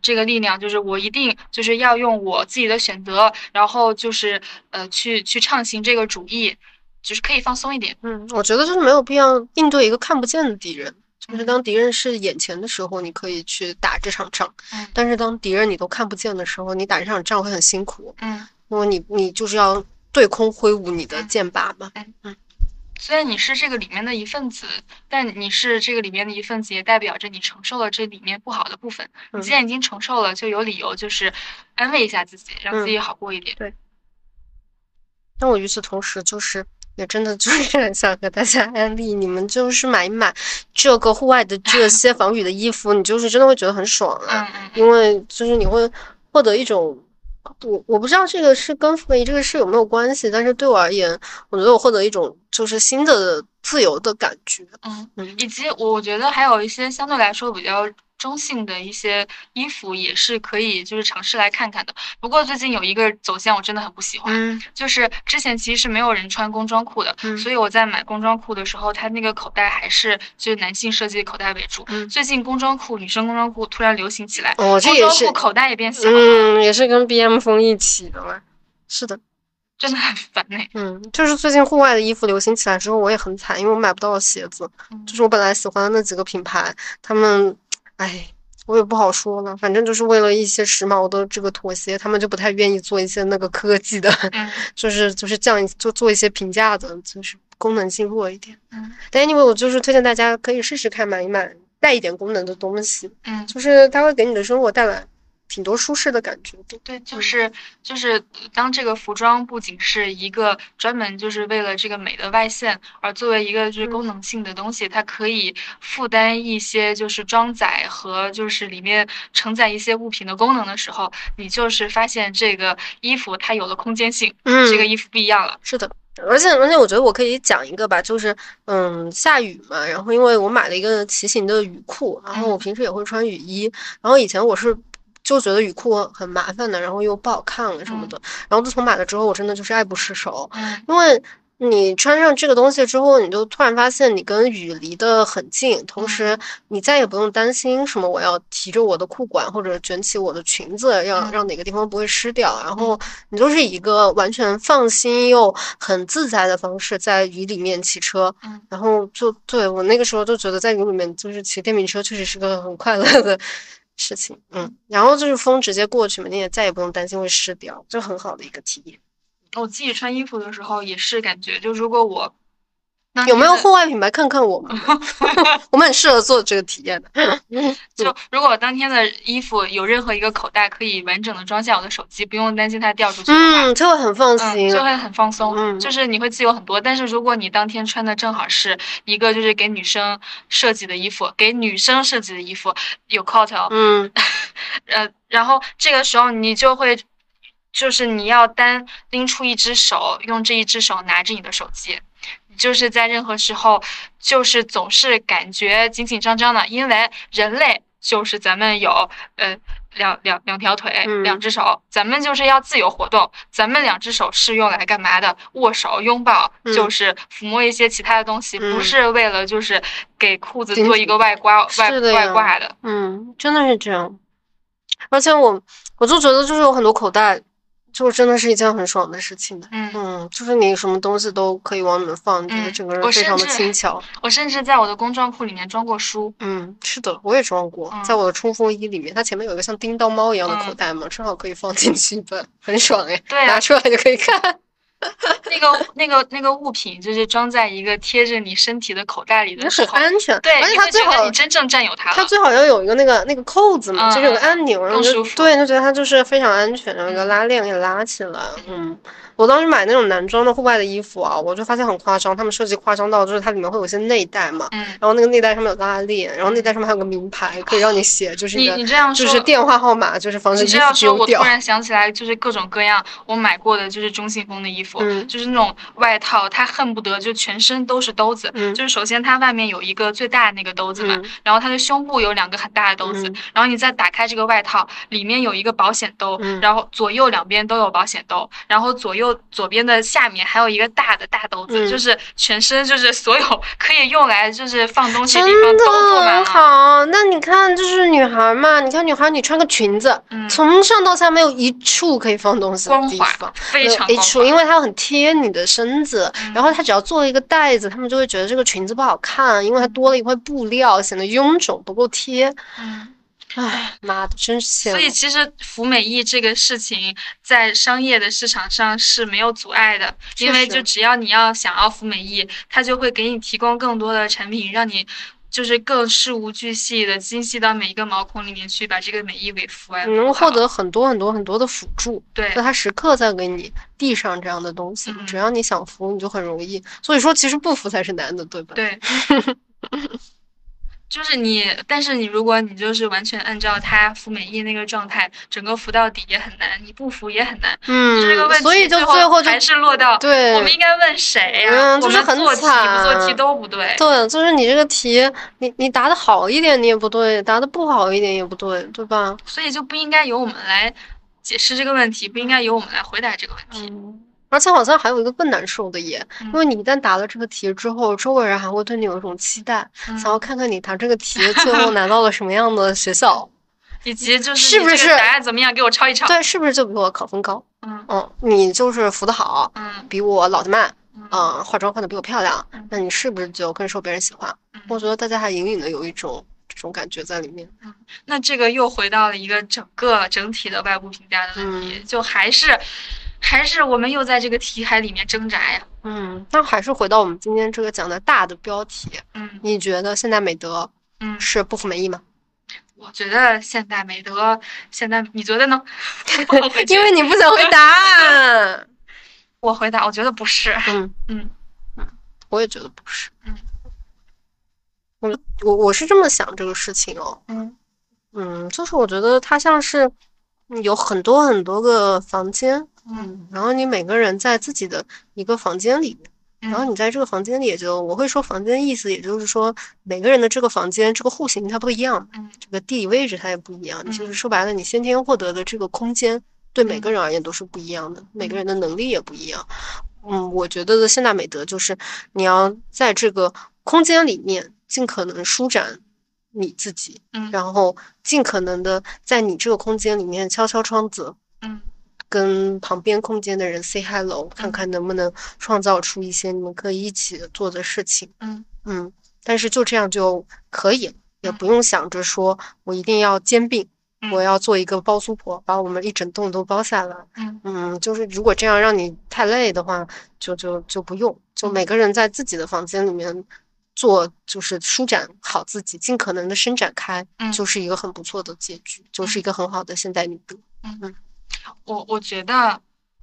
这个力量就是我一定就是要用我自己的选择，然后就是呃去去畅行这个主义，就是可以放松一点。嗯，我觉得就是没有必要应对一个看不见的敌人。就是当敌人是眼前的时候，你可以去打这场仗，嗯但是当敌人你都看不见的时候，你打这场仗会很辛苦，嗯，因为你你就是要对空挥舞你的嗯剑拔嘛。嗯虽然你是这个里面的一份子，但你是这个里面的一份子，也代表着你承受了这里面不好的部分。你嗯既然已经承受了，就有理由就是安慰一下自己，让自己好过一点。对。那我与此同时，就是也真的就是很想和大家安利，你们就是买一买这个户外的这 些防雨的衣服，你就是真的会觉得很爽啊。因为就是你会获得一种，我我不知道这个是跟服役这个事有没有关系，但是对我而言，我觉得我获得一种就是新的自由的感觉。嗯，嗯以及我觉得还有一些相对来说比较中性的一些衣服，也是可以就是尝试来看看的。不过最近有一个走线我真的很不喜欢，嗯就是之前其实是没有人穿工装裤的，嗯所以我在买工装裤的时候，它那个口袋还是就是男性设计的口袋为主。嗯最近工装裤，女生工装裤突然流行起来，哦，这也是工装裤，口袋也变小了，嗯，也是跟 BM 风一起的嘛。是的，真的很烦哎。嗯，就是最近户外的衣服流行起来之后，我也很惨，因为我买不到鞋子。嗯就是我本来喜欢的那几个品牌，他们，哎，我也不好说了。反正就是为了一些时髦的这个妥协，他们就不太愿意做一些那个科技的，嗯 就是就是降一就做一些平价的，就是功能性弱一点。嗯但 anyway，我就是推荐大家可以试试看买一买带一点功能的东西，嗯，就是它会给你的生活带来挺多舒适的感觉的。对，就嗯是就是当这个服装不仅是一个专门就是为了这个美的外现，而作为一个就是功能性的东西，它可以负担一些就是装载和就是里面承载一些物品的功能的时候，你就是发现这个衣服它有了空间性，嗯这个衣服不一样了。是的，而且而且我觉得我可以讲一个吧，就是嗯下雨嘛，然后因为我买了一个骑行的雨裤，然后我嗯平时也会穿雨衣，然后以前我是就觉得雨裤很麻烦的，然后又不好看了什么的，然后自从买了之后，我真的就是爱不释手，嗯因为。你穿上这个东西之后，你就突然发现你跟雨离得很近，同时你再也不用担心什么我要提着我的裤管或者卷起我的裙子，让嗯让哪个地方不会湿掉。然后你就是以一个完全放心又很自在的方式在雨里面骑车。嗯然后就对我那个时候就觉得在雨里面就是骑电瓶车确实是个很快乐的事情。嗯，然后就是风直接过去嘛，你也再也不用担心会湿掉，就很好的一个体验。我自己穿衣服的时候也是感觉，就如果我有没有户外品牌看看我们？我们很适合做这个体验的。就如果当天的衣服有任何一个口袋可以完整的装下我的手机，不用担心它掉出去嗯，就会很放嗯，心。就会很放松，嗯就是你会自由很多。但是如果你当天穿的正好是一个就是给女生设计的衣服，给女生设计的衣服有 coat，、嗯呃，然后这个时候你就会，就是你要单拎出一只手，用这一只手拿着你的手机，就是在任何时候，就是总是感觉紧紧张张的，因为人类就是咱们有呃两两两条腿，嗯两只手，咱们就是要自由活动，咱们两只手是用来干嘛的？握手、拥抱，嗯就是抚摸一些其他的东西，不嗯是为了就是给裤子做一个外挂外外挂的。嗯，真的是这样。而且我我就觉得就是有很多口袋，就真的是一件很爽的事情的。嗯嗯，就是你什么东西都可以往里面放，你觉得嗯整个人非常的轻巧。我甚至在我的工装裤里面装过书。嗯，是的，我也装过，嗯在我的冲锋衣里面，它前面有一个像叮当猫一样的口嗯袋嘛，正好可以放进去一本，很爽哎，对啊拿出来就可以看。那个那个那个物品，就是装在一个贴着你身体的口袋里的那时候，很安全。对，而且它最好你真正占有它。它最好要有一个那个那个扣子嘛，嗯就是有个按钮，然后就对，就觉得它就是非常安全，然后一个拉链给拉起来。嗯，我当时买那种男装的户外的衣服啊，我就发现很夸张，他们设计夸张到就是它里面会有些内袋嘛，嗯，然后那个内袋上面有拉链，然后内袋上面还有个名牌，可以让你写，就是你个你这样说，就是电话号码，就是防止衣服你这样说，丢掉我突。然想起来，就是各种各样我买过的，就是中性风的衣服，嗯。就是那种外套，他恨不得就全身都是兜子。嗯。就是首先它外面有一个最大的那个兜子嘛，嗯。然后它的胸部有两个很大的兜子，嗯。然后你再打开这个外套，里面有一个保险兜，嗯。然后左右两边都有保险兜，然后左右左边的下面还有一个大的大兜子，嗯。就是全身就是所有可以用来就是放东西的地方都做满很了。好，那你看，就是女孩嘛，你看女孩，你穿个裙子，嗯。从上到下没有一处可以放东西的地光滑方，非常一处，滑。因为它很贴你的身子，嗯然后它只要做了一个带子，他们就会觉得这个裙子不好看，因为它多了一块布料，显得臃肿不够贴。嗯。唉，妈的，真是羡所以。其实服美役这个事情，在商业的市场上是没有阻碍的，因为就只要你要想要服美役，它就会给你提供更多的产品，让你就是更事无巨细的精细到每一个毛孔里面去，把这个美意给服完。你能获得很多很多很多的辅助，对就它时刻在给你递上这样的东西，嗯只要你想服，你就很容易。所以说，其实不服才是难的，对吧？对，就是你，但是你如果你就是完全按照他服美役那个状态，整个服到底也很难，你不服也很难。嗯，这个问题所以就最最后就还是落到对我们应该问谁呀、嗯就是很我们做题不做题都不对。对，就是你这个题，你你答的好一点，你也不对；答的不好一点也不对，对吧？所以就不应该由我们来解释这个问题，不应该由我们来回答这个问题。嗯，而且好像还有一个更难受的耶，嗯因为你一旦答了这个题之后，周围人还会对你有一种期待，嗯想要看看你答这个题 最后拿到了什么样的学校，以及就是是不是答案怎么样，给我抄一抄。对，是不是就比我考分高？嗯嗯，你就是服的好，嗯比我老的慢，嗯嗯，化妆化的比我漂亮嗯，那你是不是就更受别人喜欢？嗯我觉得大家还隐隐的有一种这种感觉在里面。那这个又回到了一个整个整体的外部评价的问题，嗯就还是还是我们又在这个题海里面挣扎呀。嗯，那还是回到我们今天这个讲的大的标题，嗯你觉得现代美德嗯，是不服美意吗？我觉得现代美德，现代你觉得呢？因为你不想回答。我回答，我觉得不是。嗯嗯嗯，我也觉得不是。嗯，我我我是这么想这个事情哦。嗯嗯，就是我觉得它像是嗯有很多很多个房间，嗯然后你每个人在自己的一个房间里面。然后嗯你在这个房间里，也就我会说房间意思，也就是说每个人的这个房间这个户型它不一样，嗯这个地理位置它也不一样。你就是嗯说白了，你先天获得的这个空间对每个人而言都是不一样的，每个人的能力也不一样。嗯，我觉得的现代美德就是你要在这个空间里面尽可能舒展你自己，嗯。然后尽可能的在你这个空间里面敲敲窗子，嗯。跟旁边空间的人 say hello，看看能不能创造出一些你们可以一起做的事情。嗯。嗯，但是就这样就可以了，也嗯。不用想着说我一定要兼并，嗯。我要做一个包租婆，把我们一整栋都包下来。嗯。嗯，就是如果这样让你太累的话，就就就不用，就每个人在自己的房间里面做，就是舒展好自己，尽可能的伸展开，嗯就是一个很不错的结局，就是一个很好的现代女德。嗯我我觉得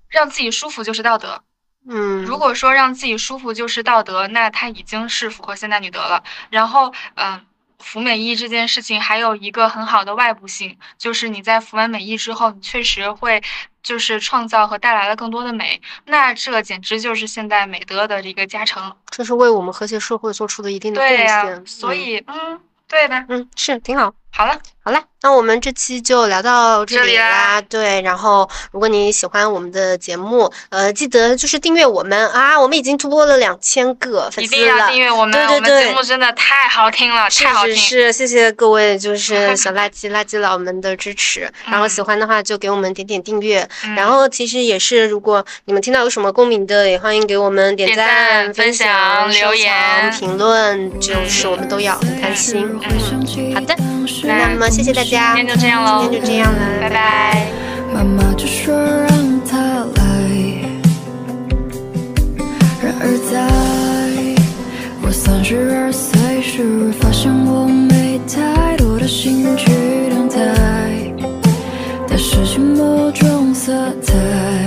让自己舒服就是道德。嗯，如果说让自己舒服就是道德，那它已经是符合现代女德了。然后，嗯、服美役这件事情还有一个很好的外部性，就是你在服完美役之后，你确实会就是创造和带来了更多的美，那这简直就是现代美德的一个加成。这是为我们和谐社会做出的一定的贡对呀、献。嗯所以，嗯，对吧？嗯，是挺好。好了，好了，那我们这期就聊到这这里里啦。啦对，然后如果你喜欢我们的节目，呃，记得就是订阅我们啊，我们已经突破了两千个粉丝一定要了。订阅我们，对对对节对目真的太好听了，是太好听。是是，谢谢各位就是 小垃圾垃圾佬们的支持。然后喜欢的话就给我们点点订阅。嗯然后其实也是，如果你们听到有什么共鸣的，也欢迎给我们点点赞、分享、留言、评论，就是我们都要很开心。嗯，好的，那么谢谢大家，今天就这样喽，今天就这样了，拜拜。妈妈就说让来，然而在我三十二岁时，发现我没太多的心去等待，失去某种色彩。